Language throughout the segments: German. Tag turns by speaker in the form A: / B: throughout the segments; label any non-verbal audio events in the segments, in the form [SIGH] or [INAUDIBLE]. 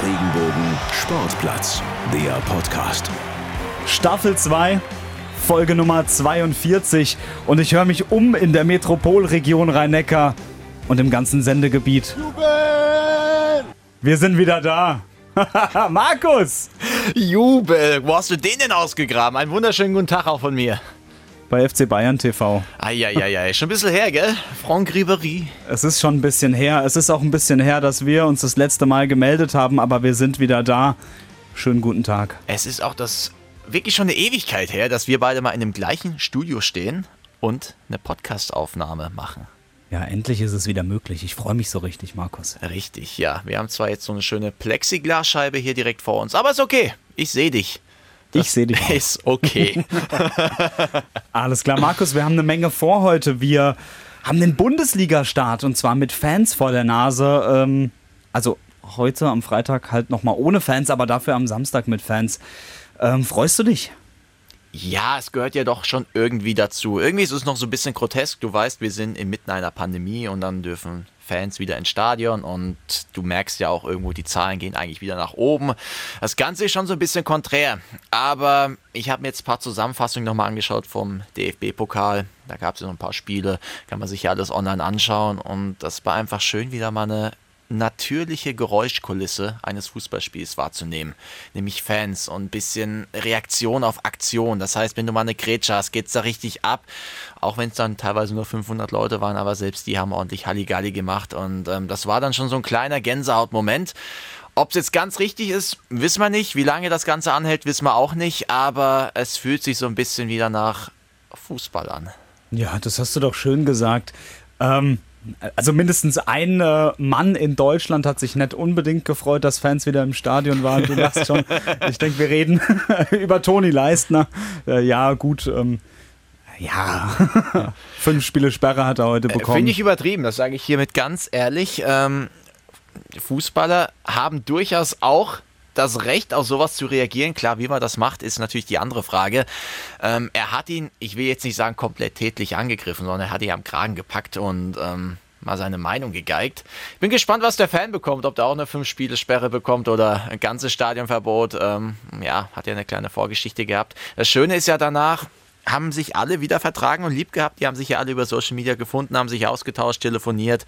A: Regenbogen Sportplatz, der Podcast.
B: Staffel 2, Folge Nummer 42 und ich höre mich um in der Metropolregion Rhein-Neckar und im ganzen Sendegebiet. Wir sind wieder da. [LAUGHS] Markus!
C: Jubel! Wo hast du den denn ausgegraben? Einen wunderschönen guten Tag auch von mir.
B: Bei FC Bayern TV.
C: Eieiei, schon ein bisschen her, gell? Franck Ribery.
B: Es ist schon ein bisschen her. Es ist auch ein bisschen her, dass wir uns das letzte Mal gemeldet haben, aber wir sind wieder da. Schönen guten Tag.
C: Es ist auch das wirklich schon eine Ewigkeit her, dass wir beide mal in dem gleichen Studio stehen und eine Podcast-Aufnahme machen.
B: Ja, endlich ist es wieder möglich. Ich freue mich so richtig, Markus.
C: Richtig, ja. Wir haben zwar jetzt so eine schöne Plexiglasscheibe hier direkt vor uns, aber ist okay. Ich sehe dich.
B: Ich sehe dich.
C: Ist okay. [LAUGHS]
B: Alles klar, Markus, wir haben eine Menge vor heute. Wir haben den Bundesliga-Start und zwar mit Fans vor der Nase. Ähm, also heute am Freitag halt nochmal ohne Fans, aber dafür am Samstag mit Fans. Ähm, freust du dich?
C: Ja, es gehört ja doch schon irgendwie dazu. Irgendwie ist es noch so ein bisschen grotesk. Du weißt, wir sind inmitten einer Pandemie und dann dürfen Fans wieder ins Stadion und du merkst ja auch irgendwo, die Zahlen gehen eigentlich wieder nach oben. Das Ganze ist schon so ein bisschen konträr. Aber ich habe mir jetzt ein paar Zusammenfassungen nochmal angeschaut vom DFB-Pokal. Da gab es ja noch ein paar Spiele, kann man sich ja alles online anschauen und das war einfach schön, wieder mal eine natürliche Geräuschkulisse eines Fußballspiels wahrzunehmen, nämlich Fans und ein bisschen Reaktion auf Aktion. Das heißt, wenn du mal eine Grätsche hast, geht es da richtig ab, auch wenn es dann teilweise nur 500 Leute waren, aber selbst die haben ordentlich Halligalli gemacht und ähm, das war dann schon so ein kleiner Gänsehautmoment. Ob es jetzt ganz richtig ist, wissen wir nicht. Wie lange das Ganze anhält, wissen wir auch nicht, aber es fühlt sich so ein bisschen wieder nach Fußball an.
B: Ja, das hast du doch schön gesagt. Ähm, also mindestens ein äh, Mann in Deutschland hat sich nicht unbedingt gefreut, dass Fans wieder im Stadion waren. Du lachst schon. Ich denke, wir reden [LAUGHS] über Toni Leistner. Äh, ja, gut. Ähm, ja, [LAUGHS] fünf Spiele Sperre hat er heute äh, bekommen.
C: Finde ich übertrieben, das sage ich hiermit ganz ehrlich. Ähm, Fußballer haben durchaus auch das Recht, auf sowas zu reagieren. Klar, wie man das macht, ist natürlich die andere Frage. Ähm, er hat ihn, ich will jetzt nicht sagen komplett tätlich angegriffen, sondern er hat ihn am Kragen gepackt und ähm, mal seine Meinung gegeigt. Ich bin gespannt, was der Fan bekommt, ob der auch eine Fünf-Spiele-Sperre bekommt oder ein ganzes Stadionverbot. Ähm, ja, hat ja eine kleine Vorgeschichte gehabt. Das Schöne ist ja danach, haben sich alle wieder vertragen und lieb gehabt. Die haben sich ja alle über Social Media gefunden, haben sich ausgetauscht, telefoniert.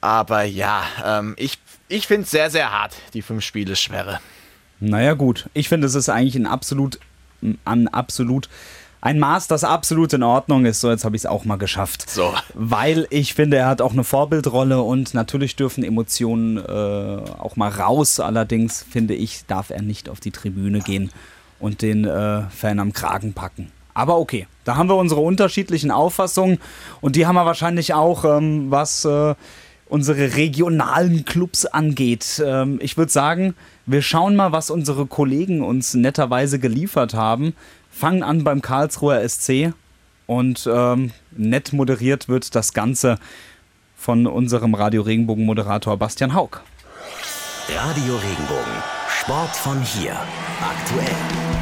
C: Aber ja, ähm, ich, ich finde es sehr, sehr hart, die Fünf-Spiele-Sperre.
B: Naja, gut. Ich finde, es ist eigentlich ein absolut, ein absolut ein Maß, das absolut in Ordnung ist. So, jetzt habe ich es auch mal geschafft.
C: So.
B: Weil ich finde, er hat auch eine Vorbildrolle und natürlich dürfen Emotionen äh, auch mal raus. Allerdings finde ich, darf er nicht auf die Tribüne gehen und den äh, Fan am Kragen packen. Aber okay, da haben wir unsere unterschiedlichen Auffassungen und die haben wir wahrscheinlich auch, ähm, was äh, unsere regionalen Clubs angeht. Ähm, ich würde sagen, wir schauen mal, was unsere Kollegen uns netterweise geliefert haben. Fangen an beim Karlsruher SC und ähm, nett moderiert wird das Ganze von unserem Radio Regenbogen Moderator Bastian Haug.
A: Radio Regenbogen, Sport von hier, aktuell.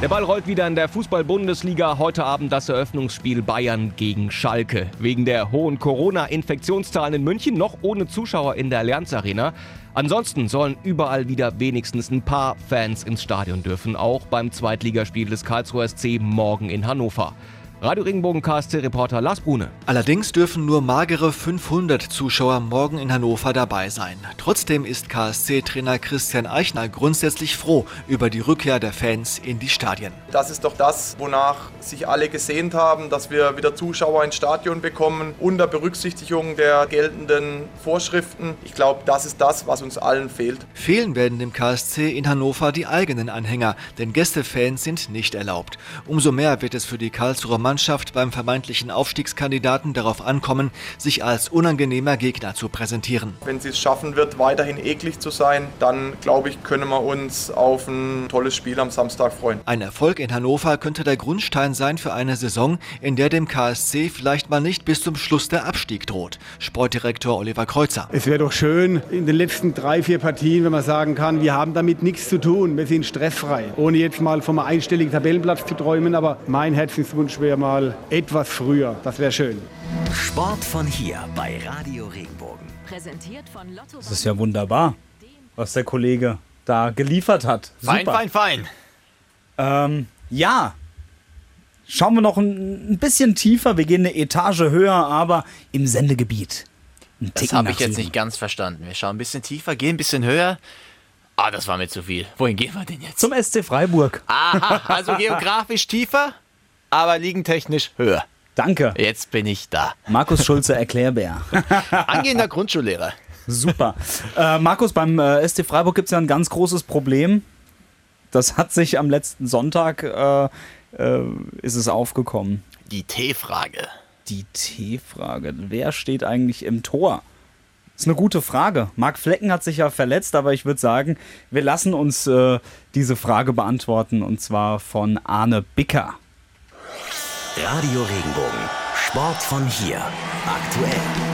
D: Der Ball rollt wieder in der Fußball-Bundesliga. Heute Abend das Eröffnungsspiel Bayern gegen Schalke. Wegen der hohen Corona-Infektionszahlen in München noch ohne Zuschauer in der Allianz Arena. Ansonsten sollen überall wieder wenigstens ein paar Fans ins Stadion dürfen, auch beim Zweitligaspiel des Karlsruher SC morgen in Hannover. Radio Regenbogen KSC-Reporter Lars Brune.
E: Allerdings dürfen nur magere 500 Zuschauer morgen in Hannover dabei sein. Trotzdem ist KSC-Trainer Christian Eichner grundsätzlich froh über die Rückkehr der Fans in die Stadien.
F: Das ist doch das, wonach sich alle gesehnt haben, dass wir wieder Zuschauer ins Stadion bekommen, unter Berücksichtigung der geltenden Vorschriften. Ich glaube, das ist das, was uns allen fehlt.
E: Fehlen werden dem KSC in Hannover die eigenen Anhänger, denn Gästefans sind nicht erlaubt. Umso mehr wird es für die Karlsruher Mannschaft beim vermeintlichen Aufstiegskandidaten darauf ankommen, sich als unangenehmer Gegner zu präsentieren.
F: Wenn sie es schaffen wird, weiterhin eklig zu sein, dann glaube ich, können wir uns auf ein tolles Spiel am Samstag freuen.
E: Ein Erfolg in Hannover könnte der Grundstein sein für eine Saison, in der dem KSC vielleicht mal nicht bis zum Schluss der Abstieg droht. Sportdirektor Oliver Kreuzer.
G: Es wäre doch schön in den letzten drei, vier Partien, wenn man sagen kann, wir haben damit nichts zu tun, wir sind stressfrei. Ohne jetzt mal vom einstelligen Tabellenplatz zu träumen, aber mein Herzenswunsch wäre mal etwas früher. Das wäre schön.
A: Sport von hier bei Radio Regenbogen.
B: Präsentiert von Lotto. Das ist ja wunderbar. was der Kollege da geliefert hat.
C: Fein,
B: Super.
C: fein, fein.
B: Ähm, ja. Schauen wir noch ein, ein bisschen tiefer. Wir gehen eine Etage höher, aber im Sendegebiet. Ein
C: Das habe ich jetzt nicht ganz verstanden. Wir schauen ein bisschen tiefer, gehen ein bisschen höher. Ah, das war mir zu viel. Wohin gehen wir denn jetzt?
B: Zum SC Freiburg.
C: Aha, also geografisch tiefer, aber liegentechnisch höher.
B: Danke.
C: Jetzt bin ich da.
B: Markus Schulze, Erklärbär. [LAUGHS]
C: Angehender Grundschullehrer.
B: Super. Äh, Markus, beim äh, SC Freiburg gibt es ja ein ganz großes Problem. Das hat sich am letzten Sonntag äh, äh, ist es aufgekommen.
C: Die T-Frage.
B: Die T-Frage. Wer steht eigentlich im Tor? Ist eine gute Frage. Marc Flecken hat sich ja verletzt, aber ich würde sagen, wir lassen uns äh, diese Frage beantworten und zwar von Arne Bicker.
A: Radio Regenbogen. Sport von hier. Aktuell.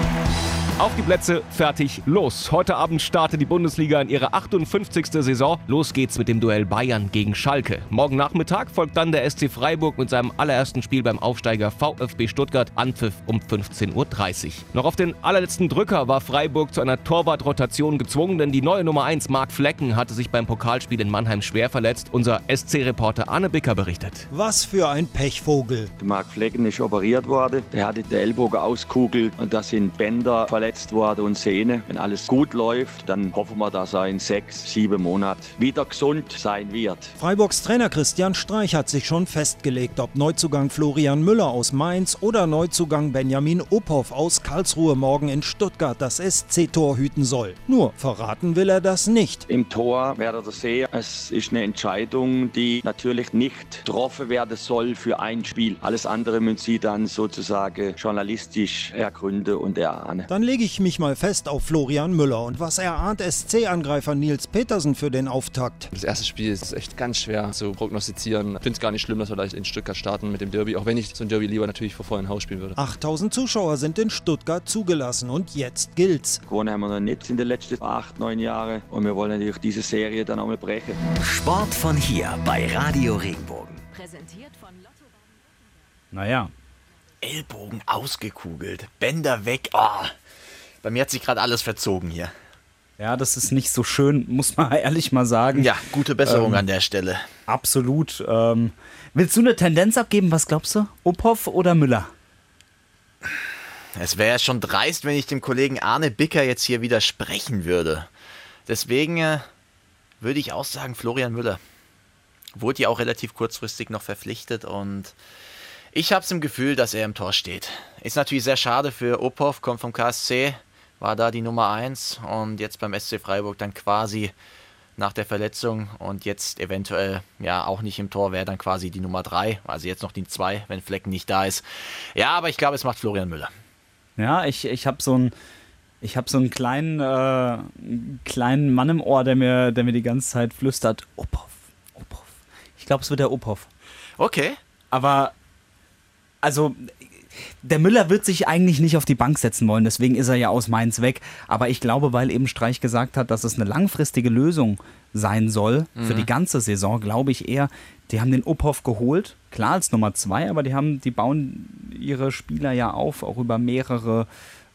D: Auf die Plätze, fertig, los. Heute Abend startet die Bundesliga in ihrer 58. Saison. Los geht's mit dem Duell Bayern gegen Schalke. Morgen Nachmittag folgt dann der SC Freiburg mit seinem allerersten Spiel beim Aufsteiger VfB Stuttgart. Anpfiff um 15.30 Uhr. Noch auf den allerletzten Drücker war Freiburg zu einer Torwartrotation gezwungen, denn die neue Nummer 1 Marc Flecken hatte sich beim Pokalspiel in Mannheim schwer verletzt. Unser SC-Reporter Arne Bicker berichtet.
H: Was für ein Pechvogel.
I: Marc Flecken ist operiert worden. Der hatte den Ellbogen auskugelt und da sind Bänder verletzt worden und Sehne. Wenn alles gut läuft, dann hoffen wir, dass er in sechs, sieben Monaten wieder gesund sein wird.
H: Freiburgs Trainer Christian Streich hat sich schon festgelegt, ob Neuzugang Florian Müller aus Mainz oder Neuzugang Benjamin Uphoff aus Karlsruhe morgen in Stuttgart das SC-Tor hüten soll. Nur verraten will er das nicht.
I: Im Tor werdet ihr sehen, es ist eine Entscheidung, die natürlich nicht getroffen werden soll für ein Spiel. Alles andere müssen Sie dann sozusagen journalistisch ergründen und erahnen.
H: Dann lege ich mich mal fest auf Florian Müller und was erahnt SC-Angreifer Nils Petersen für den Auftakt.
J: Das erste Spiel ist echt ganz schwer zu prognostizieren. Ich finde es gar nicht schlimm, dass wir gleich in Stuttgart starten mit dem Derby, auch wenn ich so ein Derby lieber natürlich vor vollen Haus spielen würde.
H: 8000 Zuschauer sind in Stuttgart zugelassen und jetzt gilt's.
I: Gewonnen haben wir noch nicht in den letzten acht, neun Jahren und wir wollen natürlich diese Serie dann auch mal brechen.
A: Sport von hier bei Radio Regenbogen.
K: Präsentiert von Lotto.
B: Naja,
C: Ellbogen ausgekugelt, Bänder weg. Oh, bei mir hat sich gerade alles verzogen hier.
B: ja, das ist nicht so schön, muss man [LAUGHS] ehrlich mal sagen.
C: Ja, gute Besserung
B: Ähm,
C: an der Stelle.
B: Absolut. Ähm, willst du eine Tendenz abgeben? Was glaubst du? Uphoff oder Müller?
C: Es wäre schon dreist, wenn ich dem Kollegen Arne Bicker jetzt hier widersprechen würde. Deswegen äh, würde ich auch sagen Florian Müller. Wurde ja auch relativ kurzfristig noch verpflichtet und ich habe es im Gefühl, dass er im Tor steht. Ist natürlich sehr schade für Opov, kommt vom KSC, war da die Nummer 1 und jetzt beim SC Freiburg dann quasi nach der Verletzung und jetzt eventuell ja auch nicht im Tor wäre dann quasi die Nummer 3, also jetzt noch die 2, wenn Flecken nicht da ist. Ja, aber ich glaube, es macht Florian Müller.
B: Ja, ich, ich habe so einen ich habe so einen kleinen, äh, kleinen Mann im Ohr, der mir, der mir die ganze Zeit flüstert, Uphoff, Uphoff. Ich glaube, es wird der Uphoff.
C: Okay.
B: Aber, also, der Müller wird sich eigentlich nicht auf die Bank setzen wollen, deswegen ist er ja aus Mainz weg. Aber ich glaube, weil eben Streich gesagt hat, dass es eine langfristige Lösung sein soll für
C: Mhm.
B: die ganze Saison, glaube ich eher, die haben den Uphoff geholt, klar als Nummer zwei, aber die haben, die bauen ihre Spieler ja auf, auch über mehrere,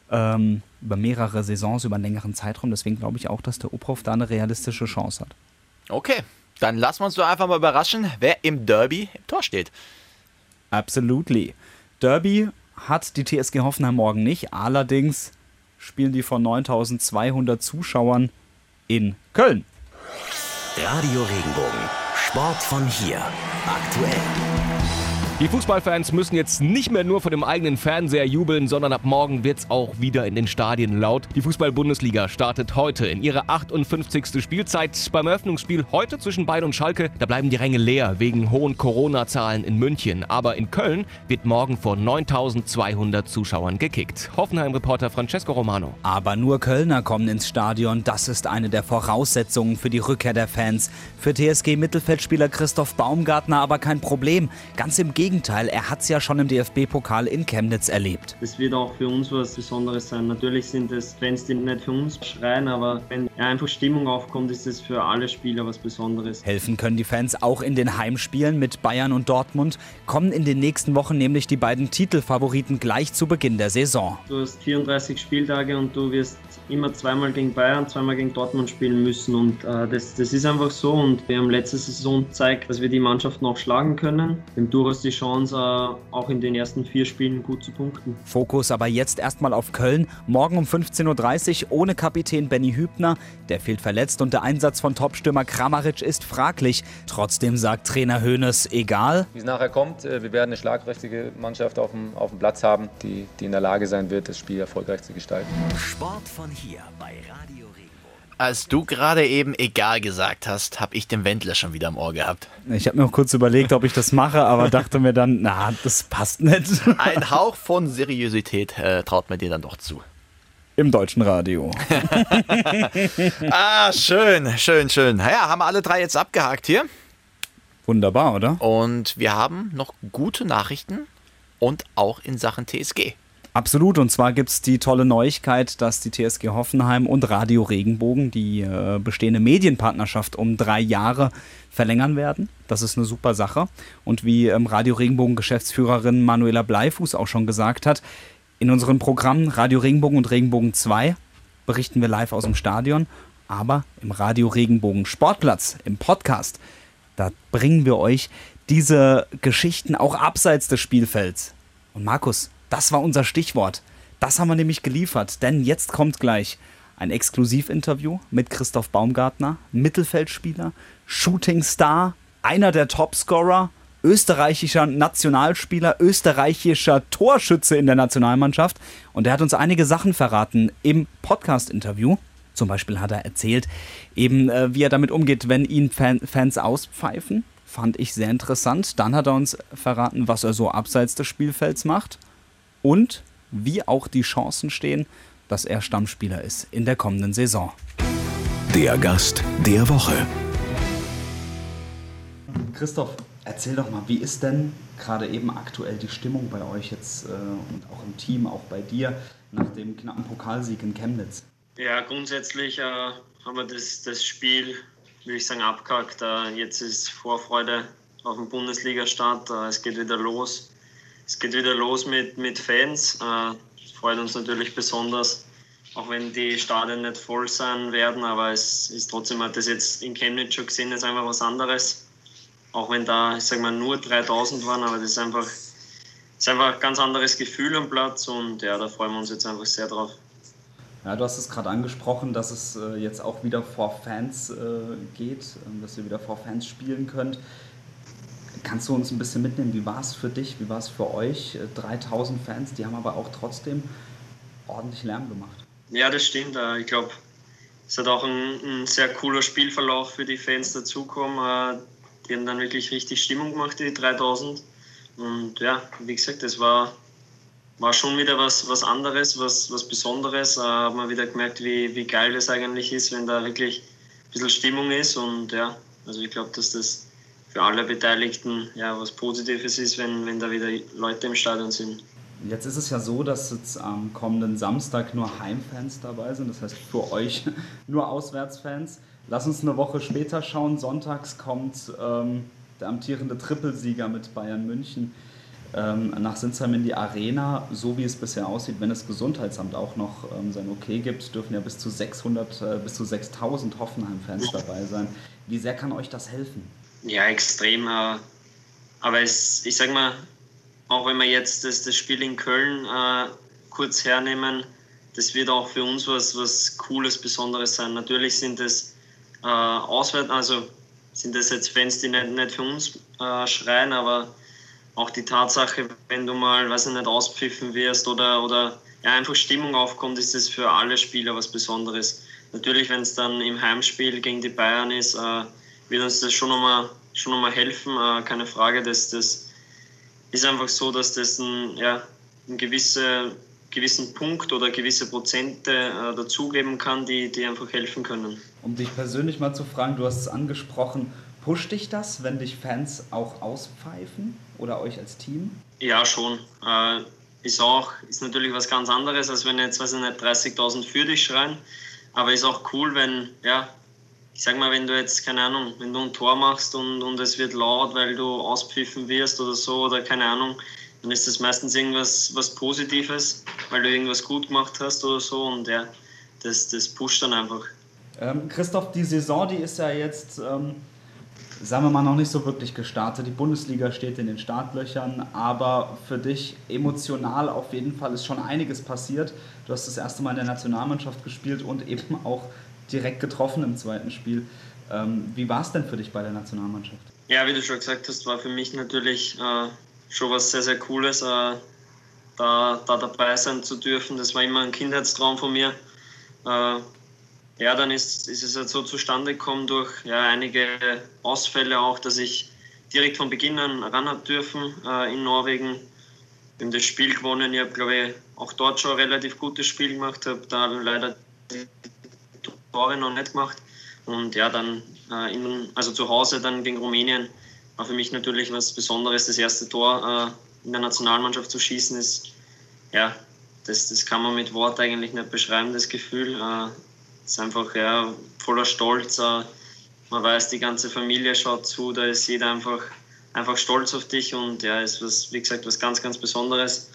B: ähm, über mehrere Saisons, über einen längeren Zeitraum. Deswegen glaube ich auch, dass der Uphoff da eine realistische Chance hat.
C: Okay, dann lassen wir uns doch einfach mal überraschen, wer im Derby im Tor steht.
B: Absolutely. Derby hat die TSG Hoffenheim morgen nicht, allerdings spielen die von 9200 Zuschauern in Köln.
A: Radio Regenbogen. Sport von hier. Aktuell.
D: Die Fußballfans müssen jetzt nicht mehr nur vor dem eigenen Fernseher jubeln, sondern ab morgen wird's auch wieder in den Stadien laut. Die Fußball-Bundesliga startet heute in ihrer 58. Spielzeit. Beim Eröffnungsspiel heute zwischen Bayern und Schalke, da bleiben die Ränge leer wegen hohen Corona-Zahlen in München. Aber in Köln wird morgen vor 9200 Zuschauern gekickt. Hoffenheim-Reporter Francesco Romano.
B: Aber nur Kölner kommen ins Stadion. Das ist eine der Voraussetzungen für die Rückkehr der Fans. Für TSG-Mittelfeldspieler Christoph Baumgartner aber kein Problem. Ganz im Gegenteil. Gegenteil, er hat es ja schon im DFB-Pokal in Chemnitz erlebt.
K: Es wird auch für uns was Besonderes sein. Natürlich sind es Fans, die nicht für uns schreien, aber wenn einfach Stimmung aufkommt, ist es für alle Spieler was Besonderes.
B: Helfen können die Fans auch in den Heimspielen mit Bayern und Dortmund. Kommen in den nächsten Wochen nämlich die beiden Titelfavoriten gleich zu Beginn der Saison.
K: Du hast 34 Spieltage und du wirst immer zweimal gegen Bayern, zweimal gegen Dortmund spielen müssen und äh, das, das ist einfach so und wir haben letzte Saison gezeigt, dass wir die Mannschaft noch schlagen können. Haben durchaus die Chance, äh, auch in den ersten vier Spielen gut zu punkten.
B: Fokus aber jetzt erstmal auf Köln. Morgen um 15.30 Uhr ohne Kapitän Benny Hübner. Der fehlt verletzt und der Einsatz von Topstürmer Kramaric ist fraglich. Trotzdem sagt Trainer Höhnes, egal.
L: Wie es nachher kommt, äh, wir werden eine schlagkräftige Mannschaft auf dem, auf dem Platz haben, die, die in der Lage sein wird, das Spiel erfolgreich zu gestalten.
A: Sport von hier bei Radio.
C: Als du gerade eben egal gesagt hast, habe ich den Wendler schon wieder im Ohr gehabt.
B: Ich habe mir auch kurz überlegt, ob ich das mache, aber dachte mir dann, na, das passt nicht. [LAUGHS]
C: Ein Hauch von Seriosität äh, traut man dir dann doch zu.
B: Im deutschen Radio. [LAUGHS]
C: ah, schön, schön, schön. Ja, haben wir alle drei jetzt abgehakt hier.
B: Wunderbar, oder?
C: Und wir haben noch gute Nachrichten und auch in Sachen TSG.
B: Absolut, und zwar gibt es die tolle Neuigkeit, dass die TSG Hoffenheim und Radio Regenbogen die äh, bestehende Medienpartnerschaft um drei Jahre verlängern werden. Das ist eine super Sache. Und wie ähm, Radio Regenbogen Geschäftsführerin Manuela Bleifuß auch schon gesagt hat, in unseren Programmen Radio Regenbogen und Regenbogen 2 berichten wir live aus dem Stadion, aber im Radio Regenbogen Sportplatz, im Podcast, da bringen wir euch diese Geschichten auch abseits des Spielfelds. Und Markus, das war unser Stichwort. Das haben wir nämlich geliefert, denn jetzt kommt gleich ein Exklusivinterview mit Christoph Baumgartner, Mittelfeldspieler, Shootingstar, einer der Topscorer, österreichischer Nationalspieler, österreichischer Torschütze in der Nationalmannschaft. Und er hat uns einige Sachen verraten im Podcast-Interview. Zum Beispiel hat er erzählt, eben äh, wie er damit umgeht, wenn ihn Fan Fans auspfeifen. Fand ich sehr interessant. Dann hat er uns verraten, was er so abseits des Spielfelds macht und wie auch die Chancen stehen, dass er Stammspieler ist in der kommenden Saison.
A: Der Gast der Woche.
B: Christoph, erzähl doch mal, wie ist denn gerade eben aktuell die Stimmung bei euch jetzt äh, und auch im Team, auch bei dir, nach dem knappen Pokalsieg in Chemnitz?
K: Ja, grundsätzlich äh, haben wir das, das Spiel, würde ich sagen, abgehakt. Äh, jetzt ist Vorfreude auf den Bundesliga-Start. Äh, es geht wieder los. Es geht wieder los mit, mit Fans. Äh, freut uns natürlich besonders, auch wenn die Stadien nicht voll sein werden. Aber es ist trotzdem, hat das jetzt in Chemnitz schon gesehen, ist einfach was anderes. Auch wenn da, ich sag mal, nur 3000 waren, aber das ist einfach, ist einfach ein ganz anderes Gefühl am Platz und ja, da freuen wir uns jetzt einfach sehr drauf.
B: Ja, du hast es gerade angesprochen, dass es äh, jetzt auch wieder vor Fans äh, geht, äh, dass ihr wieder vor Fans spielen könnt. Kannst du uns ein bisschen mitnehmen, wie war es für dich, wie war es für euch? 3000 äh, Fans, die haben aber auch trotzdem ordentlich Lärm gemacht.
K: Ja, das stimmt. Äh, ich glaube, es hat auch ein, ein, sehr cooler Spielverlauf für die Fans dazukommen. Äh, die haben dann wirklich richtig Stimmung gemacht, die 3000. Und ja, wie gesagt, das war, war schon wieder was, was anderes, was, was Besonderes. Da hat man wieder gemerkt, wie, wie geil das eigentlich ist, wenn da wirklich ein bisschen Stimmung ist. Und ja, also ich glaube, dass das für alle Beteiligten ja was Positives ist, wenn, wenn da wieder Leute im Stadion sind.
B: Jetzt ist es ja so, dass jetzt am kommenden Samstag nur Heimfans dabei sind, das heißt für euch [LAUGHS] nur Auswärtsfans. Lass uns eine Woche später schauen. Sonntags kommt ähm, der amtierende Trippelsieger mit Bayern München ähm, nach Sinsheim in die Arena. So wie es bisher aussieht, wenn das Gesundheitsamt auch noch ähm, sein Okay gibt, dürfen ja bis zu 600, äh, bis zu 6000 Hoffenheim-Fans [LAUGHS] dabei sein. Wie sehr kann euch das helfen?
K: Ja, extrem. Äh, aber es, ich sag mal, auch wenn wir jetzt das, das Spiel in Köln äh, kurz hernehmen, das wird auch für uns was, was Cooles, Besonderes sein. Natürlich sind es äh, auswärts, also sind das jetzt Fans, die nicht, nicht für uns äh, schreien, aber auch die Tatsache, wenn du mal, weiß ich nicht, auspfiffen wirst oder, oder ja, einfach Stimmung aufkommt, ist das für alle Spieler was Besonderes. Natürlich, wenn es dann im Heimspiel gegen die Bayern ist, äh, wird uns das schon nochmal schon noch mal helfen, äh, keine Frage. Das, das ist einfach so, dass das ein, ja, ein gewisse, gewissen Punkt oder gewisse Prozente äh, dazugeben kann, die, die einfach helfen können.
B: Um dich persönlich mal zu fragen, du hast es angesprochen, Pusht dich das, wenn dich Fans auch auspfeifen oder euch als Team?
K: Ja, schon. Äh, ist auch, ist natürlich was ganz anderes, als wenn jetzt, weiß ich nicht, 30.000 für dich schreien. Aber ist auch cool, wenn, ja, ich sag mal, wenn du jetzt, keine Ahnung, wenn du ein Tor machst und, und es wird laut, weil du auspfiffen wirst oder so, oder keine Ahnung, dann ist das meistens irgendwas was Positives, weil du irgendwas gut gemacht hast oder so und ja, das, das pusht dann einfach.
B: Ähm, Christoph, die Saison, die ist ja jetzt ähm, sagen wir mal, noch nicht so wirklich gestartet. Die Bundesliga steht in den Startlöchern, aber für dich emotional auf jeden Fall ist schon einiges passiert. Du hast das erste Mal in der Nationalmannschaft gespielt und eben auch direkt getroffen im zweiten Spiel. Ähm, wie war es denn für dich bei der Nationalmannschaft?
K: Ja, wie du schon gesagt hast, war für mich natürlich äh, schon was sehr, sehr Cooles, äh, da, da dabei sein zu dürfen. Das war immer ein Kindheitstraum von mir. Äh, ja, dann ist, ist es halt so zustande gekommen durch ja, einige Ausfälle auch, dass ich direkt von Beginn an ran habe dürfen äh, in Norwegen. Wir haben das Spiel gewonnen. Ich habe, glaube ich, auch dort schon ein relativ gutes Spiel gemacht, habe da leider die Tore noch nicht gemacht. Und ja, dann äh, in, also zu Hause dann gegen Rumänien war für mich natürlich was Besonderes. Das erste Tor äh, in der Nationalmannschaft zu schießen ist, ja, das, das kann man mit Wort eigentlich nicht beschreiben, das Gefühl. Äh, ist einfach ja, voller Stolz. Äh, man weiß, die ganze Familie schaut zu, da ist jeder einfach, einfach stolz auf dich und ja, ist was, wie gesagt, was ganz, ganz Besonderes.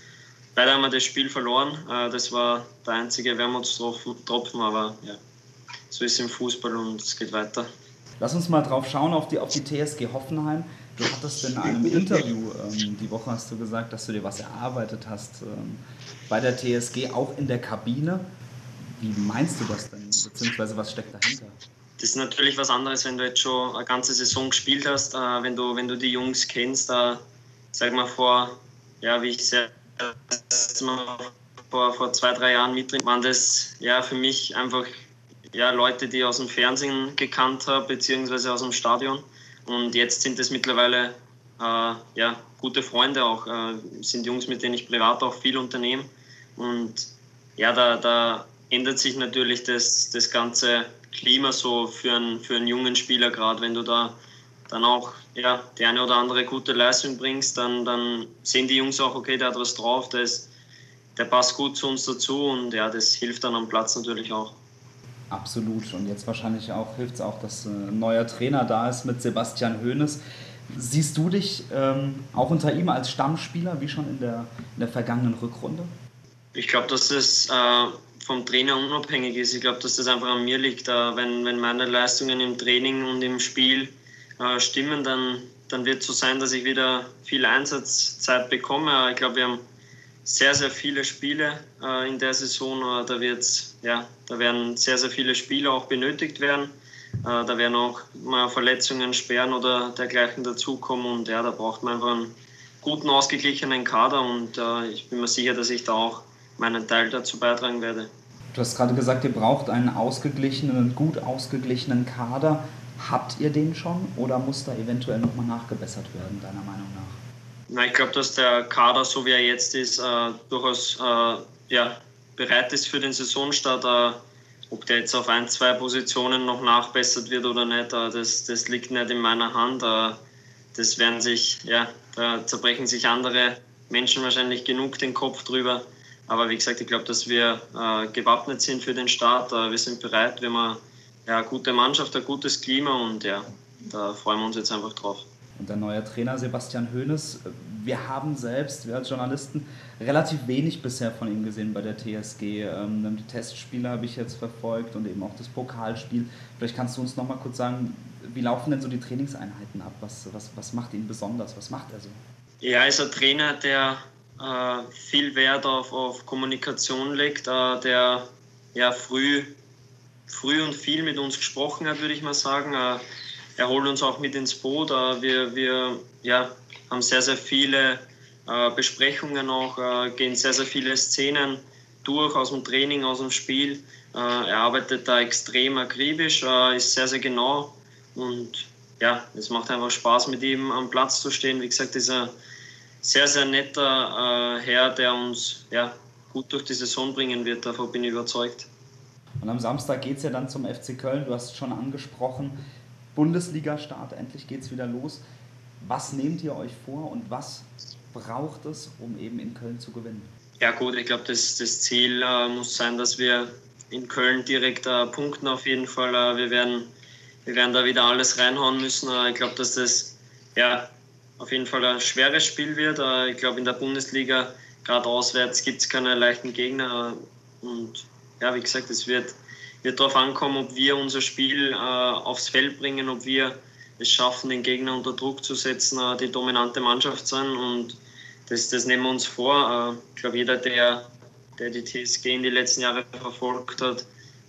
K: Leider haben wir das Spiel verloren. Äh, das war der einzige Wermutstropfen, aber ja, so ist es im Fußball und es geht weiter.
B: Lass uns mal drauf schauen auf die, auf die TSG Hoffenheim. Du hattest in einem Interview, ähm, die Woche hast du gesagt, dass du dir was erarbeitet hast ähm, bei der TSG, auch in der Kabine. Wie meinst du das denn? Beziehungsweise was steckt dahinter?
K: Das ist natürlich was anderes, wenn du jetzt schon eine ganze Saison gespielt hast, äh, wenn, du, wenn du die Jungs kennst, äh, sag mal vor, ja, wie ich sehr vor, vor zwei, drei Jahren mit drin, waren das ja für mich einfach ja, Leute, die ich aus dem Fernsehen gekannt habe, beziehungsweise aus dem Stadion. Und jetzt sind es mittlerweile äh, ja, gute Freunde auch, äh, sind Jungs, mit denen ich privat auch viel unternehme. Und ja, da, da ändert sich natürlich das, das ganze Klima so für einen, für einen jungen Spieler, gerade wenn du da dann auch ja, die eine oder andere gute Leistung bringst, dann, dann sehen die Jungs auch, okay, der hat was drauf, der, ist, der passt gut zu uns dazu und ja, das hilft dann am Platz natürlich auch.
B: Absolut. Und jetzt wahrscheinlich auch hilft es auch, dass ein neuer Trainer da ist mit Sebastian Hoeneß. Siehst du dich ähm, auch unter ihm als Stammspieler, wie schon in der, in der vergangenen Rückrunde?
K: Ich glaube, dass es äh, vom Trainer unabhängig ist. Ich glaube, dass das einfach an mir liegt. wenn, wenn meine Leistungen im Training und im Spiel äh, stimmen, dann, dann wird es so sein, dass ich wieder viel Einsatzzeit bekomme. Ich glaube, wir haben sehr, sehr viele Spiele äh, in der Saison. Äh, da, wird's, ja, da werden sehr, sehr viele Spiele auch benötigt werden. da werden auch mal Verletzungen, Sperren oder dergleichen dazukommen. Und ja, da braucht man einfach einen guten, ausgeglichenen Kader. Und ich bin mir sicher, dass ich da auch meinen Teil dazu beitragen werde.
B: Du hast gerade gesagt, ihr braucht einen ausgeglichenen, gut ausgeglichenen Kader. Habt ihr den schon oder muss da eventuell nochmal nachgebessert werden, deiner Meinung nach?
K: Na, ich glaube, dass der Kader, so wie er jetzt ist, äh, durchaus äh, ja, bereit ist für den Saisonstart. Äh, ob der jetzt auf ein, zwei Positionen noch nachbessert wird oder nicht, äh, das, das liegt nicht in meiner Hand. Äh, das werden sich, ja, da zerbrechen sich andere Menschen wahrscheinlich genug den Kopf drüber. Aber wie gesagt, ich glaube, dass wir äh, gewappnet sind für den Start. Wir sind bereit, wir haben ja, eine gute Mannschaft, ein gutes Klima und ja, da freuen wir uns jetzt einfach drauf.
B: Und der neue Trainer Sebastian Hoeneß, wir haben selbst, wir als Journalisten, relativ wenig bisher von ihm gesehen bei der TSG. Ähm, die Testspiele habe ich jetzt verfolgt und eben auch das Pokalspiel. Vielleicht kannst du uns noch mal kurz sagen, wie laufen denn so die Trainingseinheiten ab? Was, was, was macht ihn besonders? Was macht er so?
K: Ja, er ist ein Trainer, der äh, viel Wert auf, auf Kommunikation legt, äh, der ja früh, früh und viel mit uns gesprochen hat, würde ich mal sagen. Äh, er holt uns auch mit ins Boot. Äh, wir wir ja, haben sehr, sehr viele äh, Besprechungen auch, äh, gehen sehr, sehr viele Szenen durch aus dem Training, aus dem Spiel. er arbeitet da extrem akribisch, ist sehr, sehr genau und ja, es macht einfach Spaß, mit ihm am Platz zu stehen. Wie gesagt, dieser sehr, sehr netter Herr, der uns ja, gut durch die Saison bringen wird. Davon bin ich überzeugt.
B: Und am Samstag geht es ja dann zum FC Köln. Du hast es schon angesprochen. Bundesliga-Start, endlich geht es wieder los. Was nehmt ihr euch vor und was braucht es, um eben in Köln zu gewinnen?
K: Ja gut, ich glaube, das, das Ziel äh, muss sein, dass wir in Köln direkt äh, punkten auf jeden Fall. Äh, wir, werden, wir werden da wieder alles reinhauen müssen. Äh, ich glaube, dass das ja, auf jeden Fall ein schweres Spiel wird. Äh, ich glaube, in der Bundesliga, gerade auswärts, gibt es keine leichten Gegner. Äh, und ja, wie gesagt, es wird, wird darauf ankommen, ob wir unser Spiel aufs Feld bringen, ob wir es schaffen, den Gegner unter Druck zu setzen, die dominante Mannschaft sein. Und das, das nehmen wir uns vor. ich glaube, jeder, der der die TSG in die letzten Jahre verfolgt hat,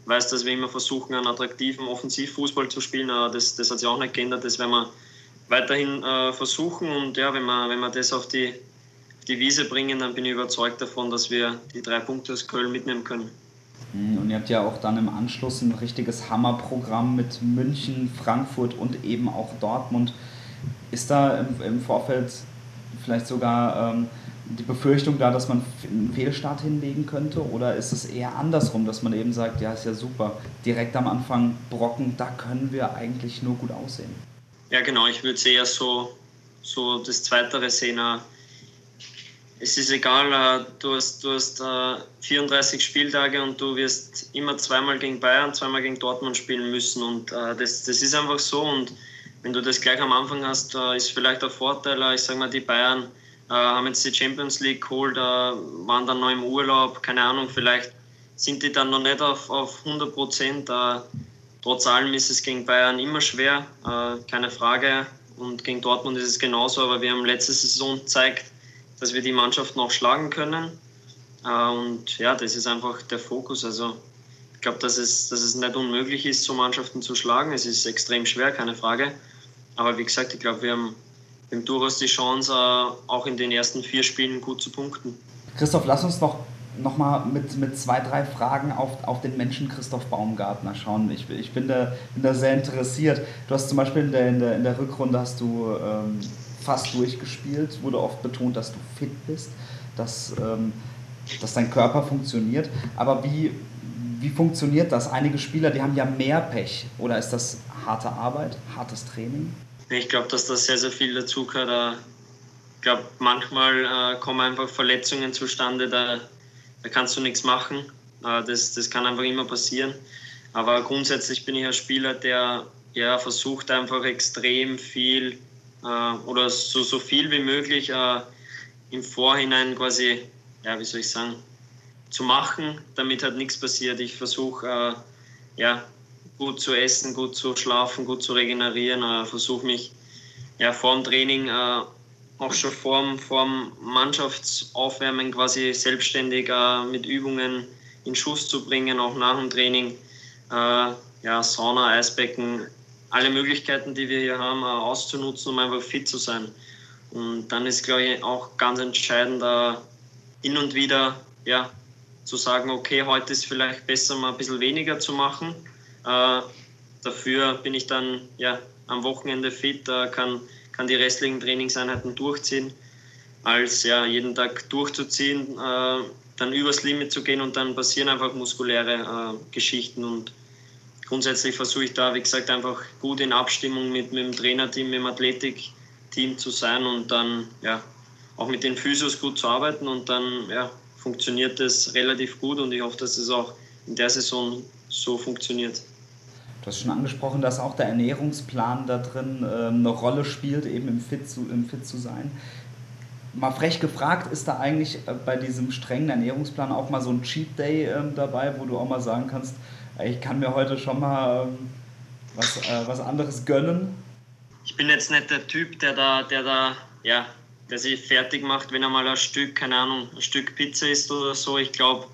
K: weiß, dass wir immer versuchen, einen attraktiven Offensivfußball zu spielen. Das, das hat sich auch nicht geändert. Das werden wir weiterhin äh, versuchen. Und ja, wenn wir, wenn wir das auf die, die Wiese bringen, dann bin ich überzeugt davon, dass wir die drei Punkte aus Köln mitnehmen können.
B: Mhm, und ihr habt ja auch dann im Anschluss ein richtiges Hammerprogramm mit München, Frankfurt und eben auch Dortmund. Ist da im, im Vorfeld vielleicht sogar ähm, die Befürchtung da, dass man einen Fehlstart hinlegen könnte? Oder ist es eher andersrum, dass man eben sagt, ja, ist ja super, direkt am Anfang Brocken, da können wir eigentlich nur gut aussehen?
K: Ja, genau, ich würde es eher so, so das Zweitere sehen. Es ist egal, äh, du hast, du hast 34 äh, Spieltage und du wirst immer zweimal gegen Bayern, zweimal gegen Dortmund spielen müssen. Und das, das ist einfach so. Und wenn du das gleich am Anfang hast, ist vielleicht der Vorteil, ich sage mal, die Bayern äh, haben jetzt die Champions League geholt, äh, waren dann noch im Urlaub, keine Ahnung, vielleicht sind die dann noch nicht auf, auf 100 Prozent. Äh, trotz allem ist es gegen Bayern immer schwer, äh, keine Frage. Und gegen Dortmund ist es genauso, aber wir haben letzte Saison gezeigt, dass wir die Mannschaft noch schlagen können. Äh, und ja, das ist einfach der Fokus. Also ich glaube, dass es, dass es nicht unmöglich ist, so Mannschaften zu schlagen. Es ist extrem schwer, keine Frage. Aber wie gesagt, ich glaube, wir haben wir haben durchaus die Chance, äh, auch in den ersten vier Spielen gut zu punkten.
B: Christoph, lass uns noch, noch mal mit, mit zwei, drei Fragen auf, auf den Menschen Christoph Baumgartner schauen. Ich, ich bin, da, bin da sehr interessiert. Du hast zum Beispiel in der, in der, in der Rückrunde hast du ähm, fast durchgespielt, wurde oft betont, dass du fit bist, dass, ähm, dass dein Körper funktioniert. Aber wie, wie funktioniert das? Einige Spieler, die haben ja mehr Pech. Oder ist das harte Arbeit, hartes Training?
K: Ich glaube, dass da sehr, sehr viel dazu gehört. Ich glaube, manchmal äh, kommen einfach Verletzungen zustande, da, da kannst du nichts machen. Äh, das, das kann einfach immer passieren. Aber grundsätzlich bin ich ein Spieler, der ja, versucht einfach extrem viel äh, oder so, so viel wie möglich äh, im Vorhinein quasi, ja, wie soll ich sagen, zu machen, damit halt nichts passiert. Ich versuche äh, ja, gut zu essen, gut zu schlafen, gut zu regenerieren. Äh, Versuche mich ja, vor dem Training, äh, auch schon vor dem Mannschaftsaufwärmen quasi selbstständig äh, mit Übungen in Schuss zu bringen, auch nach dem Training. Äh, ja, Sauna, Eisbecken, alle Möglichkeiten, die wir hier haben, auszunutzen, um einfach fit zu sein. Und dann ist, glaube ich, auch ganz entscheidend, hin und wieder ja, zu sagen, okay, heute ist vielleicht besser, mal ein bisschen weniger zu machen äh, dafür bin ich dann ja, am Wochenende fit, kann, kann die restlichen Trainingseinheiten durchziehen, als ja, jeden Tag durchzuziehen, äh, dann übers Limit zu gehen und dann passieren einfach muskuläre äh, Geschichten. Und grundsätzlich versuche ich da, wie gesagt, einfach gut in Abstimmung mit, mit dem Trainerteam, mit dem Athletikteam zu sein und dann ja, auch mit den Physios gut zu arbeiten und dann ja, funktioniert das relativ gut und ich hoffe, dass es auch in der Saison so funktioniert.
B: Du hast schon angesprochen, dass auch der Ernährungsplan da drin äh, eine Rolle spielt, eben im Fit, zu, im Fit zu sein. Mal frech gefragt, ist da eigentlich äh, bei diesem strengen Ernährungsplan auch mal so ein Cheat Day äh, dabei, wo du auch mal sagen kannst, ich kann mir heute schon mal ähm, was, äh, was anderes gönnen?
K: Ich bin jetzt nicht der Typ, der da, der da, ja, der sich fertig macht, wenn er mal ein Stück, keine Ahnung, ein Stück Pizza isst oder so. Ich glaube,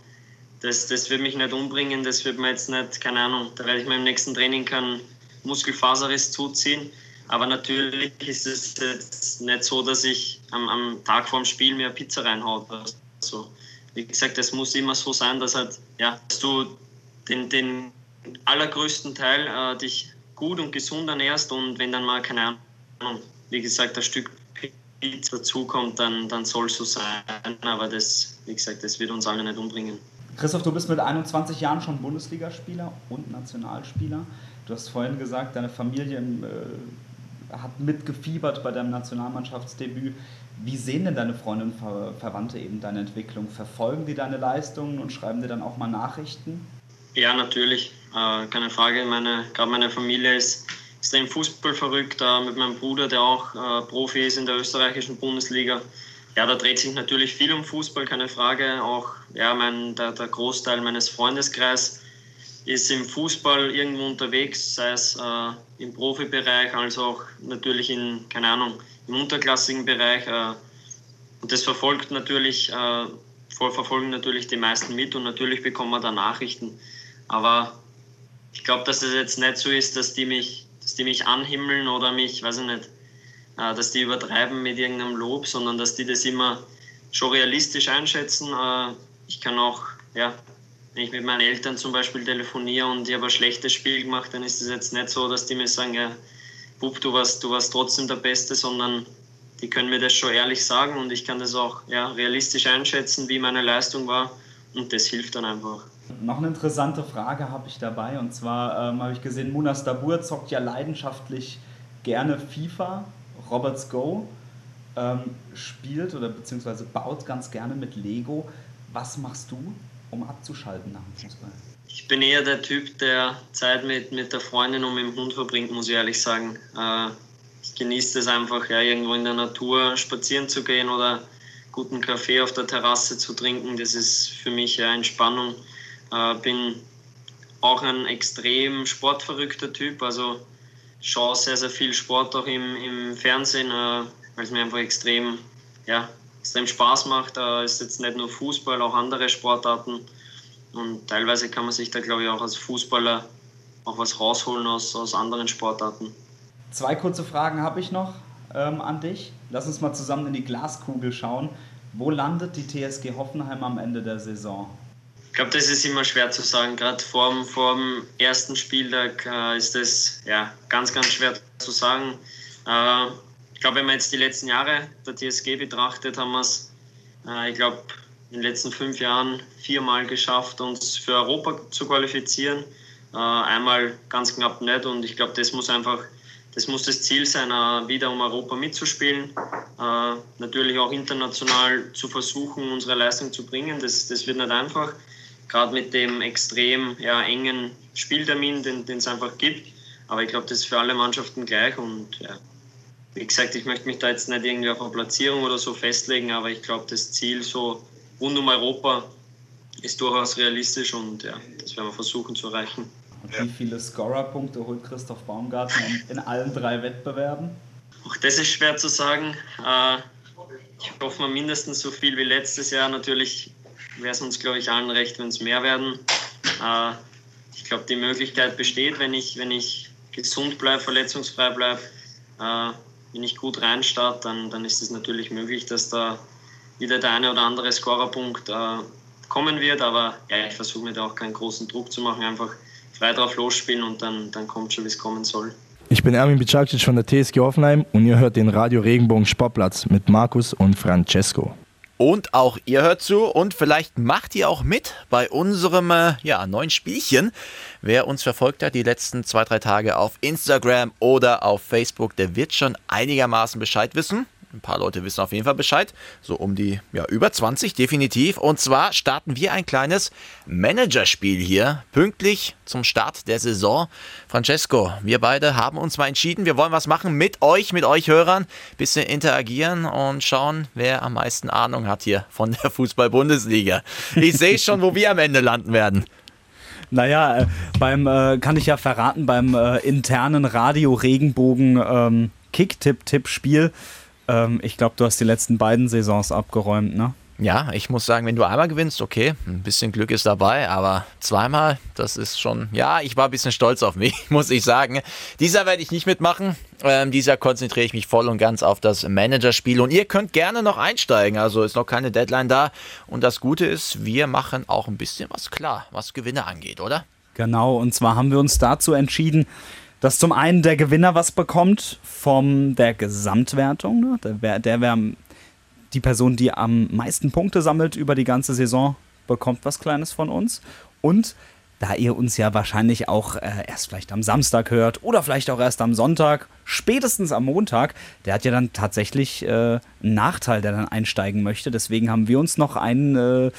K: das, das wird mich nicht umbringen, das wird mir jetzt nicht, keine Ahnung, da werde ich mir im nächsten Training keinen Muskelfaserriss zuziehen. Aber natürlich ist es jetzt nicht so, dass ich am, am Tag vorm Spiel mir Pizza reinhaut. Also, wie gesagt, es muss immer so sein, dass, halt, ja, dass du den, den allergrößten Teil äh, dich gut und gesund ernährst und wenn dann mal, keine Ahnung, wie gesagt, ein Stück Pizza dazukommt, dann, dann soll es so sein. Aber das, wie gesagt, das wird uns alle nicht umbringen.
B: Christoph, du bist mit 21 Jahren schon Bundesligaspieler und Nationalspieler. Du hast vorhin gesagt, deine Familie äh, hat mitgefiebert bei deinem Nationalmannschaftsdebüt. Wie sehen denn deine Freunde und Ver Verwandte eben deine Entwicklung? Verfolgen die deine Leistungen und schreiben dir dann auch mal Nachrichten?
K: Ja, natürlich. Äh, keine Frage. Meine, gerade meine Familie ist extrem fußballverrückt. Äh, mit meinem Bruder, der auch äh, Profi ist in der österreichischen Bundesliga. Ja, da dreht sich natürlich viel um Fußball, keine Frage. Auch ja, mein, der, der Großteil meines Freundeskreises ist im Fußball irgendwo unterwegs, sei es äh, im Profibereich, als auch natürlich in, keine Ahnung, im unterklassigen Bereich. Äh, und das verfolgt natürlich, äh, verfolgen natürlich die meisten mit und natürlich bekommen wir da Nachrichten. Aber ich glaube, dass es jetzt nicht so ist, dass die mich, dass die mich anhimmeln oder mich, weiß ich nicht, äh, dass die übertreiben mit irgendeinem Lob, sondern dass die das immer schon realistisch einschätzen. Äh, ich kann auch, ja, wenn ich mit meinen Eltern zum Beispiel telefoniere und ich habe ein schlechtes Spiel gemacht, dann ist es jetzt nicht so, dass die mir sagen, ja, Bub, du warst, du warst trotzdem der Beste, sondern die können mir das schon ehrlich sagen und ich kann das auch ja, realistisch einschätzen, wie meine Leistung war und das hilft dann einfach.
B: Noch eine interessante Frage habe ich dabei und zwar ähm, habe ich gesehen, Munas Dabur zockt ja leidenschaftlich gerne FIFA, Roberts Go, ähm, spielt oder beziehungsweise baut ganz gerne mit Lego. Was machst du, um abzuschalten nach dem Fußball?
K: Ich bin eher der Typ, der Zeit mit, mit der Freundin und mit dem Hund verbringt, muss ich ehrlich sagen. Äh, ich genieße es einfach, ja, irgendwo in der Natur spazieren zu gehen oder guten Kaffee auf der Terrasse zu trinken. Das ist für mich ja Entspannung. Äh, bin auch ein extrem sportverrückter Typ, also schaue sehr, sehr viel Sport auch im, im Fernsehen, äh, weil es mir einfach extrem ja, extrem Spaß macht. Da ist jetzt nicht nur Fußball, auch andere Sportarten. Und teilweise kann man sich da, glaube ich, auch als Fußballer auch was rausholen aus, aus anderen Sportarten.
B: Zwei kurze Fragen habe ich noch ähm, an dich. Lass uns mal zusammen in die Glaskugel schauen. Wo landet die TSG Hoffenheim am Ende der Saison?
K: Ich glaube, das ist immer schwer zu sagen. Gerade vor, dem ersten Spieltag äh, ist das ja, ganz, ganz schwer zu sagen. Äh, glaube, wenn man jetzt die letzten Jahre der TSG betrachtet, haben wir es, äh, ich glaube, in den letzten fünf Jahren viermal geschafft, uns für Europa zu qualifizieren. Äh, einmal ganz knapp nicht und ich glaube, das muss einfach, das muss das Ziel sein, äh, wieder um Europa mitzuspielen. Äh, natürlich auch international zu versuchen, unsere Leistung zu bringen. Das, das wird nicht einfach, gerade mit dem extrem ja, engen Spieltermin, den es einfach gibt. Aber ich glaube, das ist für alle Mannschaften gleich und ja, wie gesagt, ich möchte mich da jetzt nicht irgendwie auf eine Platzierung oder so festlegen, aber ich glaube, das Ziel so rund um Europa ist durchaus realistisch und ja, das werden wir versuchen zu erreichen.
B: Und wie viele Scorer-Punkte holt Christoph Baumgartner in allen drei Wettbewerben?
K: Auch das ist schwer zu sagen. Äh, ich hoffe mal mindestens so viel wie letztes Jahr. Natürlich wäre es uns, glaube ich, allen recht, wenn es mehr werden. Äh, ich glaube, die Möglichkeit besteht, wenn ich, wenn ich gesund bleibe, verletzungsfrei bleibe, äh, wenn ich gut reinstarte, dann, dann ist es natürlich möglich, dass da wieder der eine oder andere Scorerpunkt äh, kommen wird. Aber ja, ich versuche mir da auch keinen großen Druck zu machen, einfach frei drauf losspielen und dann, dann kommt schon, wie es kommen soll.
M: Ich bin Ermin Bicacic von der TSG Hoffenheim und ihr hört den Radio Regenbogen Sportplatz mit Markus und Francesco.
C: Und auch ihr hört zu und vielleicht macht ihr auch mit bei unserem äh, ja, neuen Spielchen. Wer uns verfolgt hat die letzten zwei, drei Tage auf Instagram oder auf Facebook, der wird schon einigermaßen Bescheid wissen. Ein paar Leute wissen auf jeden Fall Bescheid. So um die ja, über 20 definitiv. Und zwar starten wir ein kleines Managerspiel hier, pünktlich zum Start der Saison. Francesco, wir beide haben uns mal entschieden, wir wollen was machen mit euch, mit euch Hörern. Bisschen interagieren und schauen, wer am meisten Ahnung hat hier von der Fußball-Bundesliga. Ich sehe schon, wo wir am Ende landen werden.
B: Naja, äh, beim, äh, kann ich ja verraten, beim äh, internen Radio-Regenbogen ähm, ähm, ich glaube, du hast die letzten beiden Saisons abgeräumt, ne?
C: Ja, ich muss sagen, wenn du einmal gewinnst, okay, ein bisschen Glück ist dabei, aber zweimal, das ist schon, ja, ich war ein bisschen stolz auf mich, [LAUGHS] muss ich sagen. Dieser werde ich nicht mitmachen. Ähm, dieser konzentriere ich mich voll und ganz auf das Managerspiel und ihr könnt gerne noch einsteigen, also ist noch keine Deadline da. Und das Gute ist, wir machen auch ein bisschen was klar, was Gewinne angeht, oder?
B: Genau, und zwar haben wir uns dazu entschieden, dass zum einen der Gewinner was bekommt von der Gesamtwertung. Ne? Der der wär die Person, die am meisten Punkte sammelt über die ganze Saison, bekommt was Kleines von uns. Und da ihr uns ja wahrscheinlich auch äh, erst vielleicht am Samstag hört oder vielleicht auch erst am Sonntag, spätestens am Montag, der hat ja dann tatsächlich äh, einen Nachteil, der dann einsteigen möchte. Deswegen haben wir uns noch einen, äh,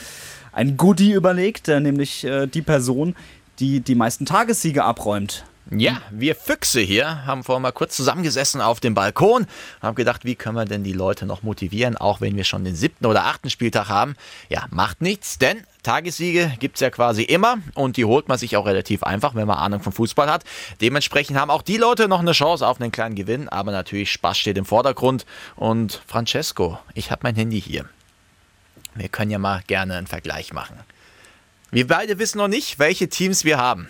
B: ein Goodie überlegt, nämlich äh, die Person, die die meisten Tagessiege abräumt.
C: Ja, wir Füchse hier haben vorhin mal kurz zusammengesessen auf dem Balkon, haben gedacht, wie können wir denn die Leute noch motivieren, auch wenn wir schon den siebten oder achten Spieltag haben. Ja, macht nichts, denn Tagessiege gibt es ja quasi immer und die holt man sich auch relativ einfach, wenn man Ahnung vom Fußball hat. Dementsprechend haben auch die Leute noch eine Chance auf einen kleinen Gewinn, aber natürlich Spaß steht im Vordergrund. Und Francesco, ich habe mein Handy hier. Wir können ja mal gerne einen Vergleich machen. Wir beide wissen noch nicht, welche Teams wir haben.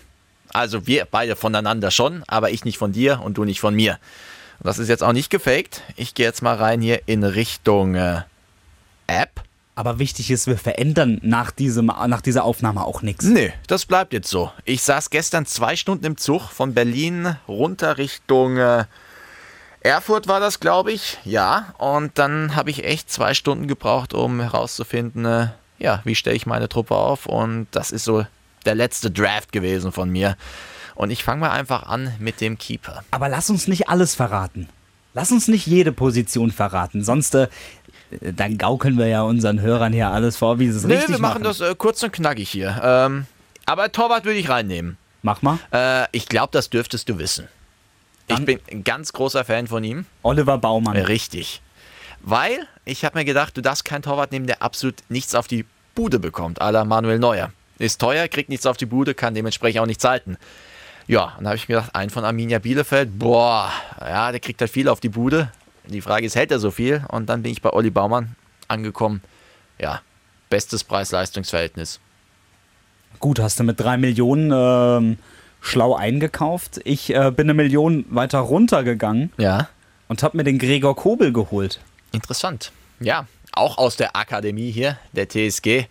C: Also wir beide voneinander schon, aber ich nicht von dir und du nicht von mir. Und das ist jetzt auch nicht gefaked. Ich gehe jetzt mal rein hier in Richtung äh, App.
B: Aber wichtig ist, wir verändern nach, diesem, nach dieser Aufnahme auch nichts.
C: Nee, das bleibt jetzt so. Ich saß gestern zwei Stunden im Zug von Berlin runter Richtung äh, Erfurt war das, glaube ich. Ja, und dann habe ich echt zwei Stunden gebraucht, um herauszufinden, äh, ja, wie stelle ich meine Truppe auf. Und das ist so der letzte Draft gewesen von mir. Und ich fange mal einfach an mit dem Keeper.
B: Aber lass uns nicht alles verraten. Lass uns nicht jede Position verraten, sonst äh, dann gaukeln wir ja unseren Hörern hier alles vor, wie sie es
C: Nee,
B: richtig
C: wir machen das äh, kurz und knackig hier. Ähm, aber Torwart würde ich reinnehmen.
B: Mach mal.
C: Äh, ich glaube, das dürftest du wissen. ich bin ein ganz großer Fan von ihm.
B: Oliver Baumann.
C: Richtig. Weil ich habe mir gedacht, du darfst keinen Torwart nehmen, der absolut nichts auf die Bude bekommt, à la Manuel Neuer. Ist teuer, kriegt nichts auf die Bude, kann dementsprechend auch nichts halten. Ja, und dann habe ich mir gedacht, einen von Arminia Bielefeld, boah, ja, der kriegt halt viel auf die Bude. Die Frage ist, hält er so viel? Und dann bin ich bei Olli Baumann angekommen. Ja, bestes Preis-Leistungs-Verhältnis.
B: Gut, hast du mit drei Millionen ähm, schlau eingekauft. Ich äh, bin eine Million weiter runtergegangen.
C: Ja.
B: Und habe mir den Gregor Kobel geholt.
C: Interessant. Ja, auch aus der Akademie hier, der TSG.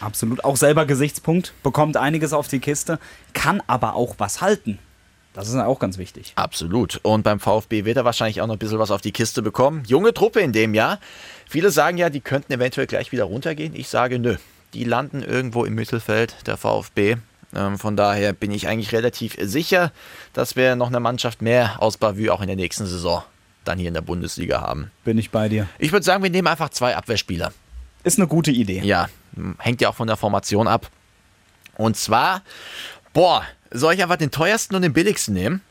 B: Absolut. Auch selber Gesichtspunkt. Bekommt einiges auf die Kiste. Kann aber auch was halten. Das ist auch ganz wichtig.
C: Absolut. Und beim VfB wird er wahrscheinlich auch noch ein bisschen was auf die Kiste bekommen. Junge Truppe in dem Jahr. Viele sagen ja, die könnten eventuell gleich wieder runtergehen. Ich sage nö. Die landen irgendwo im Mittelfeld, der VfB. Ähm, von daher bin ich eigentlich relativ sicher, dass wir noch eine Mannschaft mehr aus Bavü auch in der nächsten Saison dann hier in der Bundesliga haben.
B: Bin ich bei dir.
C: Ich würde sagen, wir nehmen einfach zwei Abwehrspieler.
B: Ist eine gute Idee.
C: Ja, hängt ja auch von der Formation ab. Und zwar, boah, soll ich einfach den teuersten und den billigsten nehmen?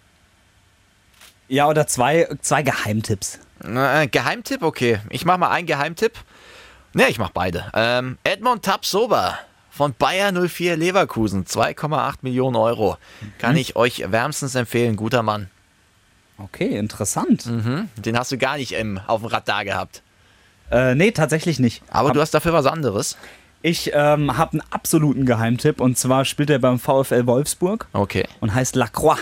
B: Ja, oder zwei, zwei Geheimtipps.
C: Äh, Geheimtipp, okay. Ich mache mal einen Geheimtipp. Ne, ich mache beide. Ähm, Edmond Tapsoba von Bayer 04 Leverkusen, 2,8 Millionen Euro. Kann ich euch wärmstens empfehlen, guter Mann.
B: Okay, interessant.
C: Mhm. Den hast du gar nicht im, auf dem Radar gehabt.
B: Äh, nee, tatsächlich nicht.
C: Aber du hast dafür was anderes.
B: Ich ähm, habe einen absoluten Geheimtipp und zwar spielt er beim VfL Wolfsburg
C: Okay.
B: und heißt Lacroix.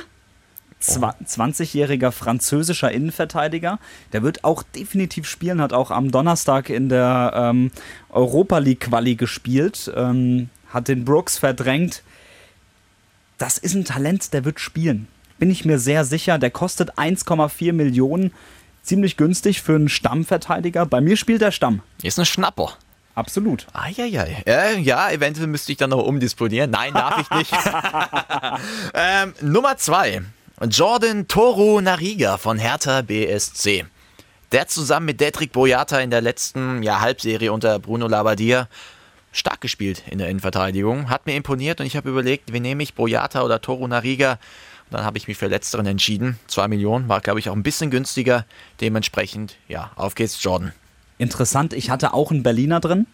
B: Zwa 20-jähriger französischer Innenverteidiger. Der wird auch definitiv spielen, hat auch am Donnerstag in der ähm, Europa League Quali gespielt, ähm, hat den Brooks verdrängt. Das ist ein Talent, der wird spielen. Bin ich mir sehr sicher. Der kostet 1,4 Millionen. Ziemlich günstig für einen Stammverteidiger. Bei mir spielt er Stamm.
C: Ist ein Schnapper.
B: Absolut.
C: Eieiei. Äh, ja, eventuell müsste ich dann noch umdisponieren. Nein, darf ich nicht. [LAUGHS] ähm, Nummer zwei. Jordan Toru Nariga von Hertha BSC. Der zusammen mit Detrick Boyata in der letzten ja, Halbserie unter Bruno Labbadia stark gespielt in der Innenverteidigung. Hat mir imponiert und ich habe überlegt, wen nehme ich, Boyata oder Toru Nariga. Und dann habe ich mich für Letzteren entschieden. Zwei Millionen war, glaube ich, auch ein bisschen günstiger. Dementsprechend, ja, auf geht's, Jordan.
B: Interessant, ich hatte auch einen Berliner drin.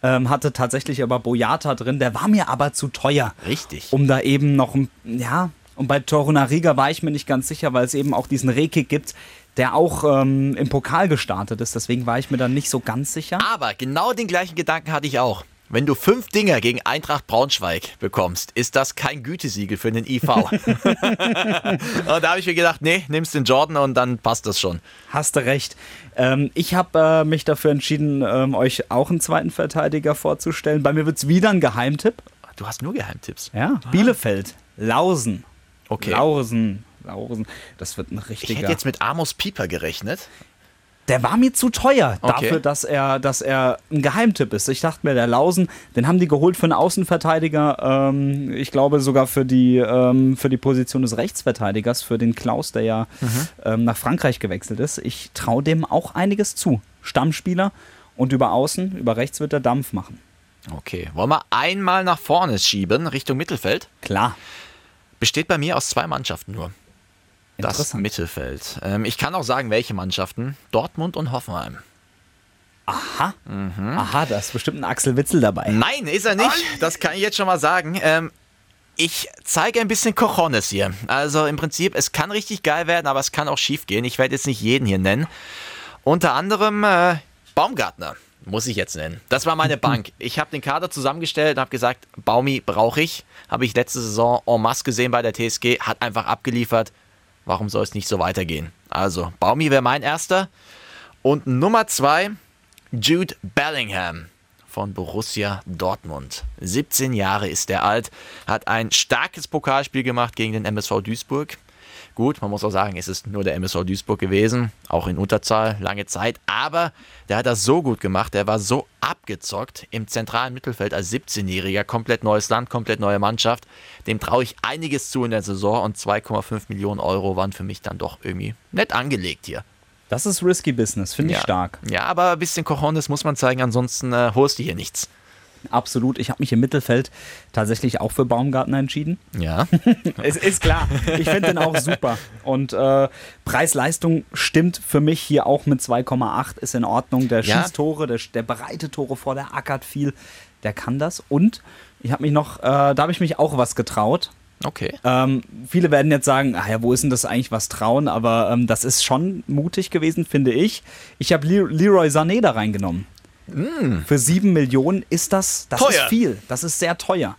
B: Ähm, hatte tatsächlich aber Boyata drin. Der war mir aber zu teuer.
C: Richtig.
B: Um da eben noch, ein- ja, und bei Torunariga war ich mir nicht ganz sicher, weil es eben auch diesen Rekik gibt, der auch ähm, im Pokal gestartet ist. Deswegen war ich mir dann nicht so ganz sicher.
C: Aber genau den gleichen Gedanken hatte ich auch. Wenn du fünf Dinger gegen Eintracht Braunschweig bekommst, ist das kein Gütesiegel für den IV. [LAUGHS] [LAUGHS] und da habe ich mir gedacht, nee, nimmst den Jordan und dann passt das schon.
B: Hast du recht. Ähm, ich habe äh, mich dafür entschieden, ähm, euch auch einen zweiten Verteidiger vorzustellen. Bei mir wird es wieder ein Geheimtipp.
C: Du hast nur Geheimtipps.
B: Ja, Bielefeld, Lausen.
C: Okay.
B: Lausen, Lausen. Das wird ein
C: Ich
B: richtiger.
C: hätte jetzt mit Amos Pieper gerechnet.
B: Der war mir zu teuer
C: Okay.
B: dafür, dass er, dass er ein Geheimtipp ist. Ich dachte mir, der Lausen, den haben die geholt für einen Außenverteidiger. Ähm, ich glaube sogar für die, ähm, für die Position des Rechtsverteidigers, für den Klaus, der ja
C: Mhm.
B: ähm, nach Frankreich gewechselt ist. Ich traue dem auch einiges zu. Stammspieler und über Außen, über rechts wird er Dampf machen.
C: Okay, wollen wir einmal nach vorne schieben, Richtung Mittelfeld?
B: Klar.
C: Besteht bei mir aus zwei Mannschaften nur. Das. Mittelfeld. Ähm, ich kann auch sagen, welche Mannschaften. Dortmund und Hoffenheim.
B: Aha.
C: Mhm.
B: Aha, da ist bestimmt ein Axel Witzel dabei.
C: Nein, ist er nicht. Das kann ich jetzt schon mal sagen. Ähm, ich zeige ein bisschen Cojones hier. Also im Prinzip, es kann richtig geil werden, aber es kann auch schief gehen. Ich werde jetzt nicht jeden hier nennen. Unter anderem äh, Baumgartner, muss ich jetzt nennen. Das war meine [LAUGHS] Bank. Ich habe den Kader zusammengestellt und habe gesagt, Baumi brauche ich. Habe ich letzte Saison en masse gesehen bei der TSG, hat einfach abgeliefert. Warum soll es nicht so weitergehen? Also, Baumi wäre mein erster. Und Nummer zwei, Jude Bellingham von Borussia Dortmund. 17 Jahre ist er alt, hat ein starkes Pokalspiel gemacht gegen den MSV Duisburg. Gut, man muss auch sagen, es ist nur der MSV Duisburg gewesen, auch in Unterzahl, lange Zeit, aber der hat das so gut gemacht, der war so abgezockt im zentralen Mittelfeld als 17-Jähriger, komplett neues Land, komplett neue Mannschaft. Dem traue ich einiges zu in der Saison und 2,5 Millionen Euro waren für mich dann doch irgendwie nett angelegt hier.
B: Das ist risky Business, finde ich
C: Ja.
B: stark.
C: Ja, aber ein bisschen Cojones muss man zeigen, ansonsten äh, holst du hier nichts.
B: Absolut. Ich habe mich im Mittelfeld tatsächlich auch für Baumgartner entschieden.
C: Ja. [LAUGHS]
B: es ist klar. Ich finde den auch super. Und äh, Preis-Leistung stimmt für mich hier auch mit 2,8. Ist in Ordnung. Der
C: Ja.
B: schießt Tore, der, der bereitet Tore vor, der ackert viel. Der kann das. Und ich habe mich noch, äh, da habe ich mich auch was getraut.
C: Okay.
B: Ähm, viele werden jetzt sagen, ach ja, wo ist denn das eigentlich was trauen? Aber ähm, das ist schon mutig gewesen, finde ich. Ich habe Le Leroy Sané da reingenommen. Für sieben Millionen ist das, das
C: Teuer.
B: ist viel. Das ist sehr teuer.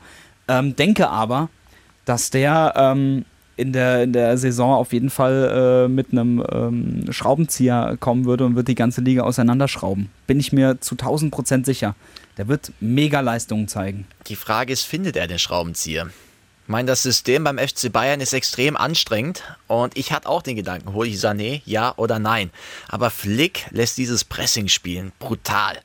B: Ähm, denke aber, dass der ähm, in, der, in der Saison auf jeden Fall äh, mit einem ähm, Schraubenzieher kommen würde und wird die ganze Liga auseinanderschrauben. Bin ich mir zu 1000 Prozent sicher. Der wird mega Leistungen zeigen.
C: Die Frage ist, findet er den Schraubenzieher? Ich meine, das System beim FC Bayern ist extrem anstrengend und ich hatte auch den Gedanken, hole ich Sané, ja oder nein. Aber Flick lässt dieses Pressing spielen, brutal.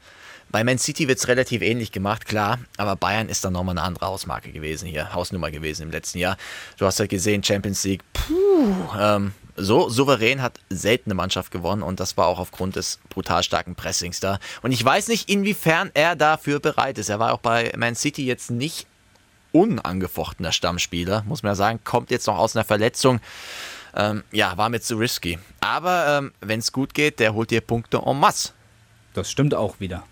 C: Bei Man City wird es relativ ähnlich gemacht, klar, aber Bayern ist dann nochmal eine andere Hausmarke gewesen hier, Hausnummer gewesen im letzten Jahr. Du hast ja gesehen, Champions League, puh, ähm, so souverän hat selten eine Mannschaft gewonnen und das war auch aufgrund des brutal starken Pressings da. Und ich weiß nicht, inwiefern er dafür bereit ist. Er war auch bei Man City jetzt nicht unangefochtener Stammspieler, muss man ja sagen, kommt jetzt noch aus einer Verletzung. Ähm, ja, war mir zu risky. Aber ähm, wenn es gut geht, der holt dir Punkte en masse.
B: Das stimmt auch wieder.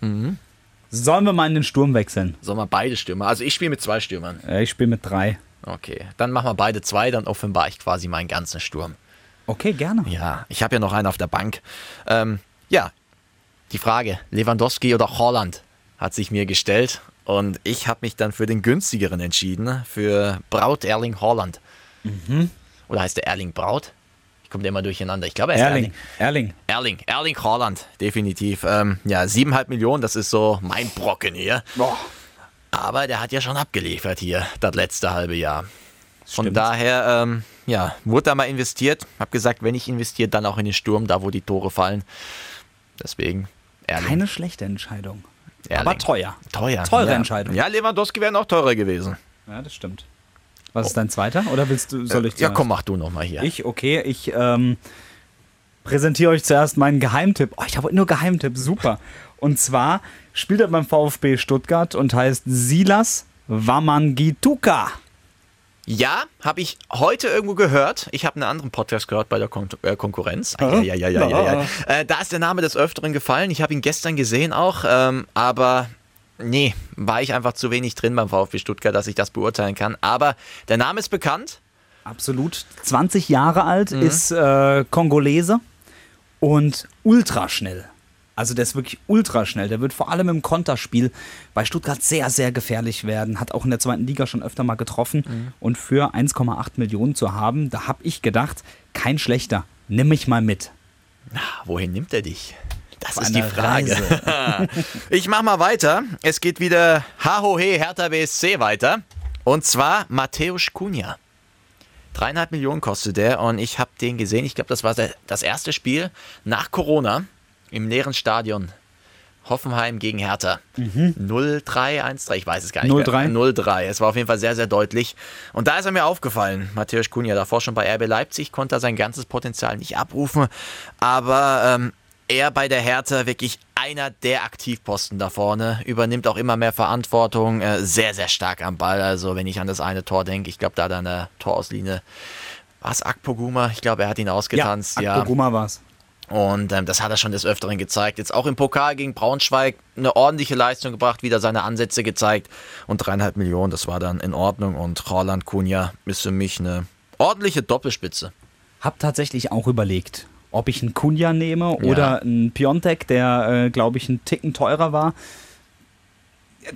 B: Sollen wir mal in den Sturm wechseln?
C: Sollen wir beide Stürmer? Also ich spiele mit zwei Stürmern.
B: Äh, ich spiele mit drei.
C: Okay, dann machen wir beide zwei, dann offenbar ich quasi meinen ganzen Sturm.
B: Okay, gerne.
C: Ja, ich habe ja noch einen auf der Bank. Ähm, ja, die Frage, Lewandowski oder Holland, hat sich mir gestellt. Und ich habe mich dann für den günstigeren entschieden, für Braut Erling Holland. Oder heißt der Erling Braut? Ich komme immer durcheinander. Ich glaube, er ist
B: Erling. Erling.
C: Erling, Erling Haaland, definitiv. Ähm, ja, 7,5 Millionen, das ist so mein Brocken hier. Aber der hat ja schon abgeliefert hier, das letzte halbe Jahr. Von
B: Stimmt.
C: daher, ähm, ja, wurde da mal investiert. Hab gesagt, wenn ich investiere, dann auch in den Sturm, da wo die Tore fallen. Deswegen, Erling.
B: Keine schlechte Entscheidung.
C: Erling.
B: Aber teuer.
C: Teuer.
B: Teure
C: ja.
B: Entscheidung.
C: Ja, Lewandowski wäre noch teurer gewesen.
B: Ja, das stimmt. Was ist dein zweiter? Oder willst du, soll ich
C: Äh, ja,
B: zuerst?
C: komm, mach du noch mal hier.
B: Ich, okay, ich ähm, präsentiere euch zuerst meinen Geheimtipp. Oh, ich habe heute nur Geheimtipp, super. Und zwar spielt er beim VfB Stuttgart und heißt Silas Wamangituka.
C: Ja, habe ich heute irgendwo gehört. Ich habe einen anderen Podcast gehört bei der Kon äh, Konkurrenz. Ah, ja, ja, ja, ja, ja. [LAUGHS] Äh, da ist der Name des Öfteren gefallen. Ich habe ihn gestern gesehen auch, ähm, aber nee, war ich einfach zu wenig drin beim VfB Stuttgart, dass ich das beurteilen kann. Aber der Name ist bekannt.
B: Absolut. 20 Jahre alt, ist äh, Kongolese und ultraschnell. Also der ist wirklich ultraschnell. Der wird vor allem im Konterspiel bei Stuttgart sehr, sehr gefährlich werden. Hat auch in der zweiten Liga schon öfter mal getroffen. Und für 1,8 Millionen zu haben, da habe ich gedacht, kein schlechter. Nimm mich mal mit.
C: Wohin nimmt er dich? Das ist die Frage. [LAUGHS] Ich mach mal weiter. Es geht wieder HOH Hertha BSC weiter. Und zwar Mateusz Kunja. Dreieinhalb Millionen kostet der und ich habe den gesehen. Ich glaube, das war das erste Spiel nach Corona. im leeren Stadion. Hoffenheim gegen Hertha.
B: Mhm.
C: 0-3-1-3, ich weiß es gar nicht
B: 0-3?
C: mehr. 0-3. Es war auf jeden Fall sehr, sehr deutlich. Und da ist er mir aufgefallen. Matthäus Kunja, davor schon bei RB Leipzig, konnte er sein ganzes Potenzial nicht abrufen. Aber ähm, er bei der Hertha wirklich einer der Aktivposten da vorne, übernimmt auch immer mehr Verantwortung, äh, sehr, sehr stark am Ball. Also wenn ich an das eine Tor denke, ich glaube, da hat er eine Torauslinie. War es Akpoguma? Ich glaube, er hat ihn ausgetanzt.
B: Ja, Akpoguma war es.
C: Und ähm, das hat er schon des Öfteren gezeigt. Jetzt auch im Pokal gegen Braunschweig eine ordentliche Leistung gebracht, wieder seine Ansätze gezeigt. Und dreieinhalb Millionen, das war dann in Ordnung. Und Roland Kunja ist für mich eine ordentliche Doppelspitze.
B: Hab tatsächlich auch überlegt, ob ich einen Kunja nehme oder einen Piontek, der, äh, glaube ich, einen Ticken teurer war.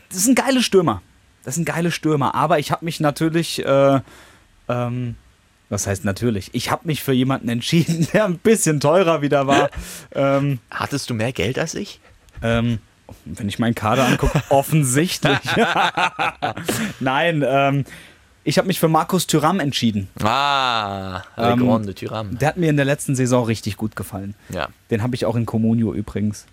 B: Das sind geile Stürmer. Das sind geile Stürmer. Aber ich habe mich natürlich, äh, ähm, was heißt natürlich? Ich habe mich für jemanden entschieden, [LAUGHS] der ein bisschen teurer wieder war. [LAUGHS] ähm,
C: Hattest du mehr Geld als ich?
B: Ähm, wenn ich meinen Kader angucke, [LAUGHS] offensichtlich. Nein, ähm, ich habe mich für Markus Thüram entschieden.
C: Ah, der
B: Ähm,
C: Grande Tyram.
B: Der hat mir in der letzten Saison richtig gut gefallen.
C: Ja.
B: Den habe ich auch in Comunio übrigens.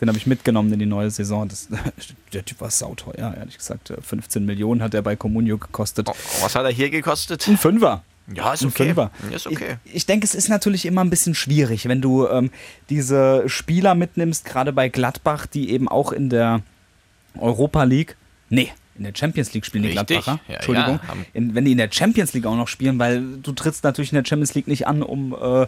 B: Den habe ich mitgenommen in die neue Saison. Das, [LAUGHS] der Typ war sauteuer, ehrlich gesagt. 15 Millionen hat er bei Comunio gekostet.
C: Was hat er hier gekostet?
B: Ein Fünfer.
C: Ja, ist
B: Ein
C: okay.
B: Fünfer.
C: Ist okay.
B: Ich, ich denke, es ist natürlich immer ein bisschen schwierig, wenn du ähm, diese Spieler mitnimmst, gerade bei Gladbach, die eben auch in der Europa League, nee, in der Champions League spielen die
C: Richtig.
B: Gladbacher.
C: Ja,
B: Entschuldigung.
C: ja,
B: in, wenn die in der Champions League auch noch spielen, weil du trittst natürlich in der Champions League nicht an, um, äh,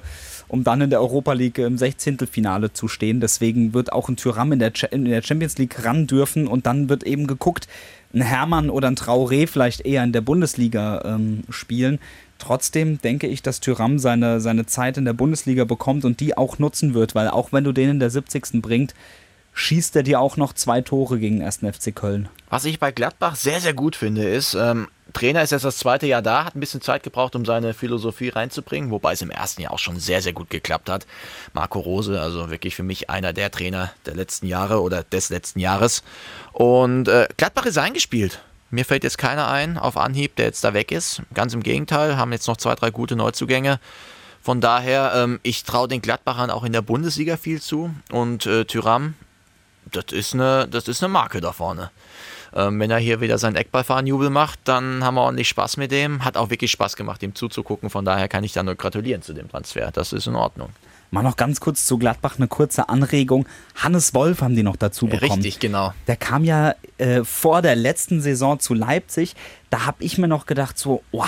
B: um dann in der Europa League im 16. Finale zu stehen. Deswegen wird auch ein Tyram in der, in der Champions League ran dürfen und dann wird eben geguckt, ein Hermann oder ein Traoré vielleicht eher in der Bundesliga ähm, spielen. Trotzdem denke ich, dass Tyram seine, seine Zeit in der Bundesliga bekommt und die auch nutzen wird, weil auch wenn du den in der 70. bringt, schießt er dir auch noch zwei Tore gegen den 1. FC Köln.
C: Was ich bei Gladbach sehr, sehr gut finde, ist, ähm, Trainer ist jetzt das zweite Jahr da, hat ein bisschen Zeit gebraucht, um seine Philosophie reinzubringen, wobei es im ersten Jahr auch schon sehr, sehr gut geklappt hat. Marco Rose, also wirklich für mich einer der Trainer der letzten Jahre oder des letzten Jahres. Und äh, Gladbach ist eingespielt. Mir fällt jetzt keiner ein auf Anhieb, der jetzt da weg ist. Ganz im Gegenteil, haben jetzt noch zwei, drei gute Neuzugänge. Von daher, ähm, ich traue den Gladbachern auch in der Bundesliga viel zu. Und äh, Tyram, das ist, eine, das ist eine Marke da vorne. Ähm, wenn er hier wieder seinen Eckballfahrenjubel macht, dann haben wir ordentlich Spaß mit dem. Hat auch wirklich Spaß gemacht, ihm zuzugucken. Von daher kann ich da nur gratulieren zu dem Transfer. Das ist in Ordnung.
B: Mal noch ganz kurz zu Gladbach eine kurze Anregung. Hannes Wolf haben die noch dazu bekommen.
C: Richtig, genau.
B: Der kam ja äh, vor der letzten Saison zu Leipzig. Da habe ich mir noch gedacht, so, oh,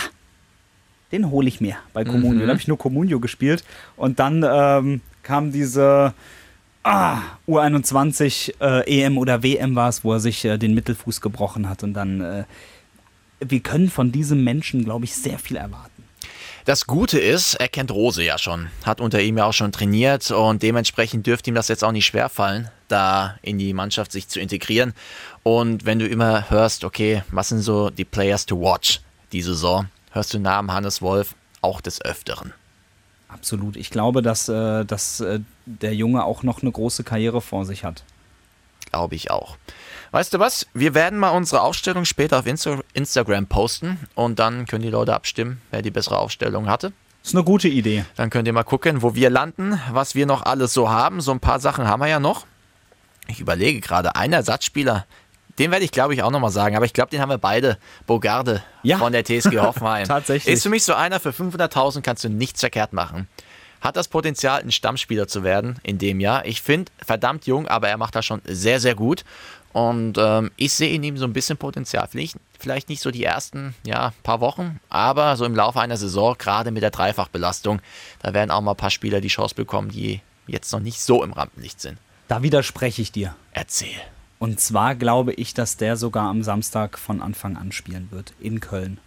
B: den hole ich mir bei Comunio.
C: Mhm.
B: Da habe ich nur Comunio gespielt. Und dann ähm, kam diese ah, U21 äh, EM oder WM war es, wo er sich äh, den Mittelfuß gebrochen hat. Und dann, äh, wir können von diesem Menschen, glaube ich, sehr viel erwarten.
C: Das Gute ist, er kennt Rose ja schon, hat unter ihm ja auch schon trainiert und dementsprechend dürfte ihm das jetzt auch nicht schwerfallen, da in die Mannschaft sich zu integrieren. Und wenn du immer hörst, okay, was sind so die Players to watch die Saison, hörst du Namen Hannes Wolf auch des Öfteren.
B: Absolut. Ich glaube, dass, äh, dass äh, der Junge auch noch eine große Karriere vor sich hat.
C: Glaube ich auch. Weißt du was? Wir werden mal unsere Aufstellung später auf Insta Instagram posten und dann können die Leute abstimmen, wer die bessere Aufstellung hatte.
B: Ist eine gute Idee.
C: Dann könnt ihr mal gucken, wo wir landen, was wir noch alles so haben. So ein paar Sachen haben wir ja noch. Ich überlege gerade, ein Ersatzspieler, den werde ich glaube ich auch nochmal sagen, aber ich glaube, den haben wir beide. Bogarde
B: Ja.
C: von der TSG [LAUGHS] Hoffenheim.
B: Tatsächlich.
C: Ist für mich so einer, für 500.000 kannst du nichts verkehrt machen. Hat das Potenzial, ein Stammspieler zu werden in dem Jahr. Ich finde, verdammt jung, aber er macht das schon sehr, sehr gut. Und ähm, ich sehe in ihm so ein bisschen Potenzial. Vielleicht, vielleicht nicht so die ersten ja, paar Wochen, aber so im Laufe einer Saison, gerade mit der Dreifachbelastung, da werden auch mal ein paar Spieler die Chance bekommen, die jetzt noch nicht so im Rampenlicht sind.
B: Da widerspreche ich dir.
C: Erzähl.
B: Und zwar glaube ich, dass der sogar am Samstag von Anfang an spielen wird. In Köln.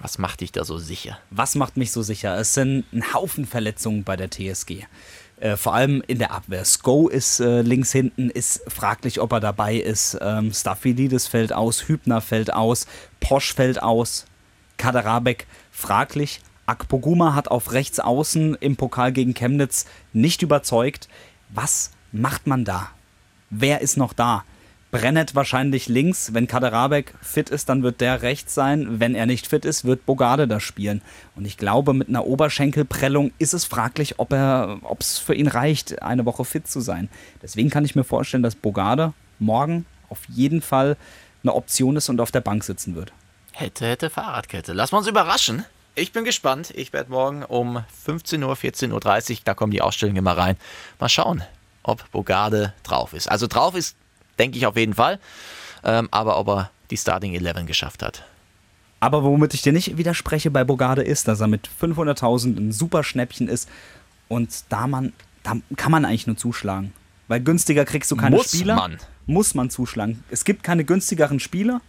C: Was macht dich da so sicher?
B: Was macht mich so sicher? Es sind ein Haufen Verletzungen bei der TSG. Äh, vor allem in der Abwehr. Sko ist äh, links hinten, ist fraglich, ob er dabei ist. Ähm, Staphylidis fällt aus, Hübner fällt aus, Posch fällt aus, Kaderabek fraglich. Akpoguma hat auf rechts außen im Pokal gegen Chemnitz nicht überzeugt. Was macht man da? Wer ist noch da? Brennett wahrscheinlich links. Wenn Kaderabek fit ist, dann wird der rechts sein. Wenn er nicht fit ist, wird Bogarde da spielen. Und ich glaube, mit einer Oberschenkelprellung ist es fraglich, ob es für ihn reicht, eine Woche fit zu sein. Deswegen kann ich mir vorstellen, dass Bogarde morgen auf jeden Fall eine Option ist und auf der Bank sitzen wird.
C: Hätte, hätte Fahrradkette. Lass uns überraschen. Ich bin gespannt. Ich werde morgen um 15 Uhr, 14.30 Uhr, da kommen die Ausstellungen immer rein. Mal schauen, ob Bogarde drauf ist. Also drauf ist denke ich auf jeden Fall. Ähm, aber ob er die Starting 11 geschafft hat.
B: Aber womit ich dir nicht widerspreche bei Bogarde ist, dass er mit 500.000 ein super Schnäppchen ist. Und da, man, da kann man eigentlich nur zuschlagen. Weil günstiger kriegst du keine
C: Muss
B: Spieler.
C: Man.
B: Muss man zuschlagen. Es gibt keine günstigeren Spieler.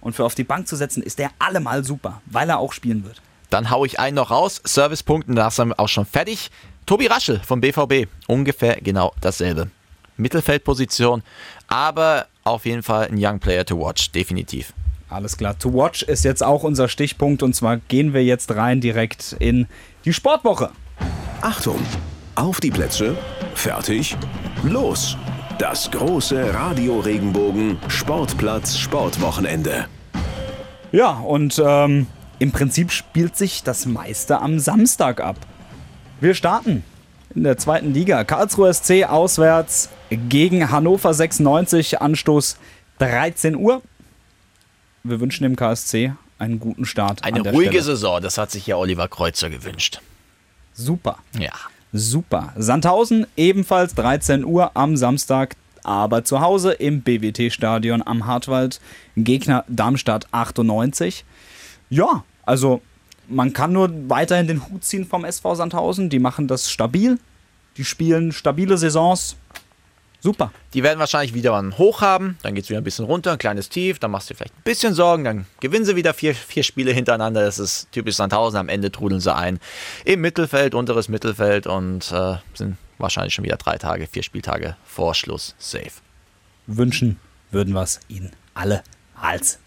B: Und für auf die Bank zu setzen, ist der allemal super, weil er auch spielen wird.
C: Dann haue ich einen noch raus. Servicepunkten, da ist er auch schon fertig. Tobi Raschel vom BVB. Ungefähr genau dasselbe. Mittelfeldposition, aber auf jeden Fall ein Young Player to watch, definitiv.
B: Alles klar. To watch ist jetzt auch unser Stichpunkt und zwar gehen wir jetzt rein direkt in die Sportwoche.
A: Achtung! Auf die Plätze, fertig, los! Das große Radio Regenbogen Sportplatz Sportwochenende.
B: Ja, und ähm, im Prinzip spielt sich das meiste am Samstag ab. Wir starten in der zweiten Liga. Karlsruhe SC auswärts gegen Hannover 96, Anstoß 13 Uhr. Wir wünschen dem KSC einen guten Start.
C: Eine ruhige Stelle. Saison, das hat sich ja Oliver Kreuzer gewünscht.
B: Super.
C: Ja.
B: Super. Sandhausen ebenfalls 13 Uhr am Samstag, aber zu Hause im BWT-Stadion am Hartwald. Gegner Darmstadt 98. Ja, also man kann nur weiterhin den Hut ziehen vom SV Sandhausen. Die machen das stabil. Die spielen stabile Saisons. Super.
C: Die werden wahrscheinlich wieder einen Hoch haben, dann geht es wieder ein bisschen runter, ein kleines Tief, dann machst du dir vielleicht ein bisschen Sorgen, dann gewinnen sie wieder vier, vier Spiele hintereinander. Das ist typisch Sandhausen. Am Ende trudeln sie ein im Mittelfeld, unteres Mittelfeld und äh, sind wahrscheinlich schon wieder drei Tage, vier Spieltage vor Schluss safe.
B: Wünschen würden wir es ihnen alle als.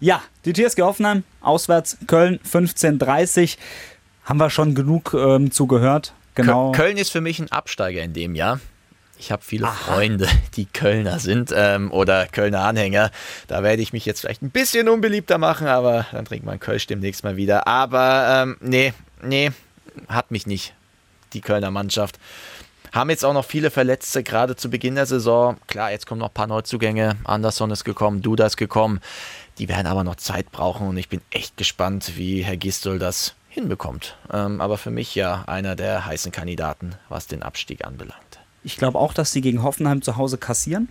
B: Ja, die TSG Hoffenheim, auswärts Köln 15:30. Haben wir schon genug ähm, zugehört. Genau.
C: Köln ist für mich ein Absteiger in dem Jahr. Ich habe viele Aha. Freunde, die Kölner sind ähm, oder Kölner Anhänger. Da werde ich mich jetzt vielleicht ein bisschen unbeliebter machen, aber dann trinkt man Kölsch demnächst mal wieder. Aber ähm, nee, nee, hat mich nicht, die Kölner Mannschaft. Haben jetzt auch noch viele Verletzte, gerade zu Beginn der Saison. Klar, jetzt kommen noch ein paar Neuzugänge. Anderson ist gekommen, Duda ist gekommen. Die werden aber noch Zeit brauchen und ich bin echt gespannt, wie Herr Gistol das hinbekommt. Ähm, aber für mich ja einer der heißen Kandidaten, was den Abstieg anbelangt.
B: Ich glaube auch, dass sie gegen Hoffenheim zu Hause kassieren.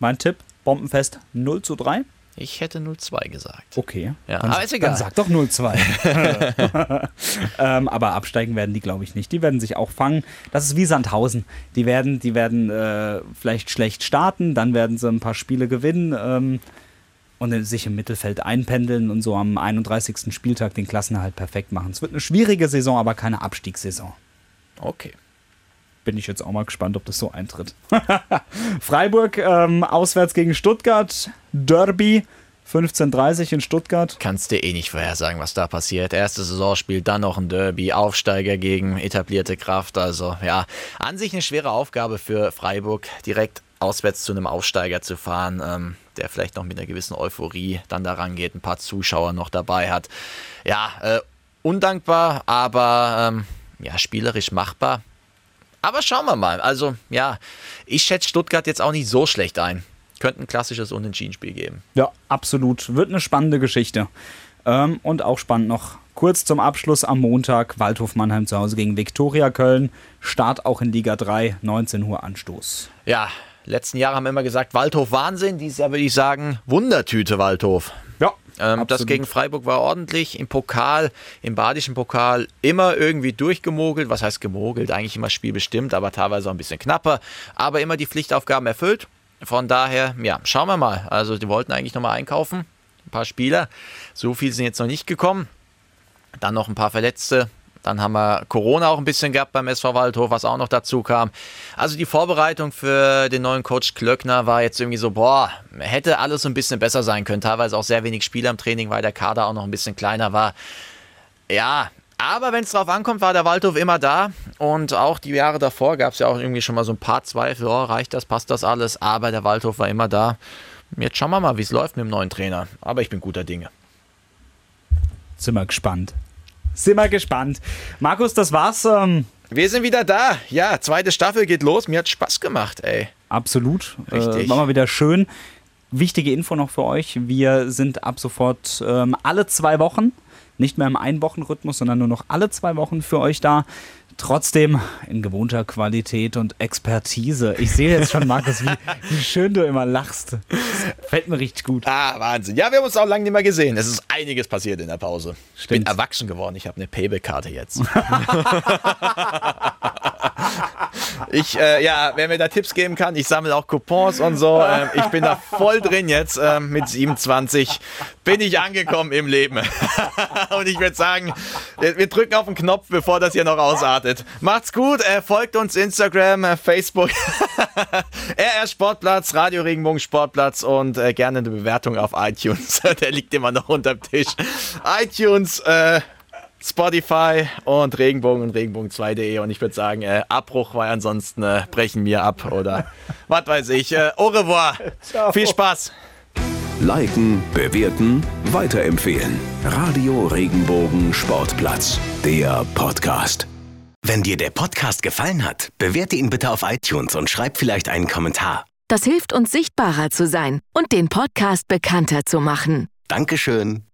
B: Mein Tipp, Bombenfest 0 zu 3.
C: Ich hätte 0-2 gesagt.
B: Okay.
C: Ja,
B: dann,
C: aber ist egal.
B: Dann sag doch 0-2. [LAUGHS] [LAUGHS] ähm, aber absteigen werden die, glaube ich, nicht. Die werden sich auch fangen. Das ist wie Sandhausen. Die werden, die werden äh, vielleicht schlecht starten, dann werden sie ein paar Spiele gewinnen ähm, und sich im Mittelfeld einpendeln und so am 31. Spieltag den Klassenerhalt perfekt machen. Es wird eine schwierige Saison, aber keine Abstiegssaison.
C: Okay
B: bin ich jetzt auch mal gespannt, ob das so eintritt. [LAUGHS] Freiburg ähm, auswärts gegen Stuttgart, Derby. 15:30 in Stuttgart.
C: Kannst dir eh nicht vorhersagen, was da passiert. Erste Saisonspiel, dann noch ein Derby, Aufsteiger gegen etablierte Kraft. Also ja, an sich eine schwere Aufgabe für Freiburg, direkt auswärts zu einem Aufsteiger zu fahren, ähm, der vielleicht noch mit einer gewissen Euphorie dann da rangeht, ein paar Zuschauer noch dabei hat. Ja, äh, undankbar, aber ähm, ja, spielerisch machbar. Aber schauen wir mal. Also, ja, ich schätze Stuttgart jetzt auch nicht so schlecht ein. Könnte ein klassisches Unentschieden-Spiel geben.
B: Ja, absolut. Wird eine spannende Geschichte. Ähm, und auch spannend noch kurz zum Abschluss am Montag. Waldhof Mannheim zu Hause gegen Viktoria Köln. Start auch in Liga 3, 19 Uhr Anstoß.
C: Ja, letzten Jahre haben wir immer gesagt, Waldhof Wahnsinn. Dieses Jahr würde ich sagen, Wundertüte Waldhof.
B: Ja,
C: ähm, das gegen Freiburg war ordentlich. Im Pokal, im badischen Pokal immer irgendwie durchgemogelt. Was heißt gemogelt? Eigentlich immer spielbestimmt, aber teilweise auch ein bisschen knapper. Aber immer die Pflichtaufgaben erfüllt. Von daher, ja, schauen wir mal. Also, die wollten eigentlich nochmal einkaufen. Ein paar Spieler. So viele sind jetzt noch nicht gekommen. Dann noch ein paar Verletzte. Dann haben wir Corona auch ein bisschen gehabt beim SV Waldhof, was auch noch dazu kam. Also die Vorbereitung für den neuen Coach Klöckner war jetzt irgendwie so, boah, hätte alles so ein bisschen besser sein können. Teilweise auch sehr wenig Spieler im Training, weil der Kader auch noch ein bisschen kleiner war. Ja, Aber wenn es drauf ankommt, war der Waldhof immer da. Und auch die Jahre davor gab es ja auch irgendwie schon mal so ein paar Zweifel. Oh, reicht das, passt das alles? Aber der Waldhof war immer da. Jetzt schauen wir mal, wie es läuft mit dem neuen Trainer. Aber ich bin guter Dinge.
B: Sind wir gespannt. Sind wir gespannt. Markus, das war's. Ähm
C: wir sind wieder da. Ja, zweite Staffel geht los. Mir hat Spaß gemacht, ey.
B: Absolut. Richtig. Äh, war mal wieder schön. Wichtige Info noch für euch. Wir sind ab sofort ähm, alle zwei Wochen nicht mehr im Einwochenrhythmus, sondern nur noch alle zwei Wochen für euch da. Trotzdem in gewohnter Qualität und Expertise. Ich sehe jetzt schon, Markus, wie, wie schön du immer lachst. Das fällt mir richtig gut.
C: Ah, Wahnsinn. Ja, wir haben uns auch lange nicht mehr gesehen. Es ist einiges passiert in der Pause. Ich bin erwachsen geworden. Ich habe eine Payback-Karte jetzt. [LAUGHS] Ich, äh, ja, wer mir da Tipps geben kann, ich sammle auch Coupons und so. Ähm, ich bin da voll drin jetzt ähm, mit 27. Bin ich angekommen im Leben. [LAUGHS] und ich würde sagen, wir drücken auf den Knopf, bevor das hier noch ausartet. Macht's gut, äh, folgt uns Instagram, äh, Facebook, [LAUGHS] RR Sportplatz, Radio Regenbogen Sportplatz und äh, gerne eine Bewertung auf iTunes. [LAUGHS] Der liegt immer noch unterm Tisch. iTunes, äh, Spotify und Regenbogen und Regenbogen2.de. Und ich würde sagen, äh, Abbruch, weil ansonsten äh, brechen wir ab oder [LAUGHS] was weiß ich. Äh, au revoir. Ciao. Viel Spaß.
A: Liken, bewerten, weiterempfehlen. Radio Regenbogen Sportplatz, der Podcast.
N: Wenn dir der Podcast gefallen hat, bewerte ihn bitte auf iTunes und schreib vielleicht einen Kommentar.
O: Das hilft uns sichtbarer zu sein und den Podcast bekannter zu machen.
N: Dankeschön.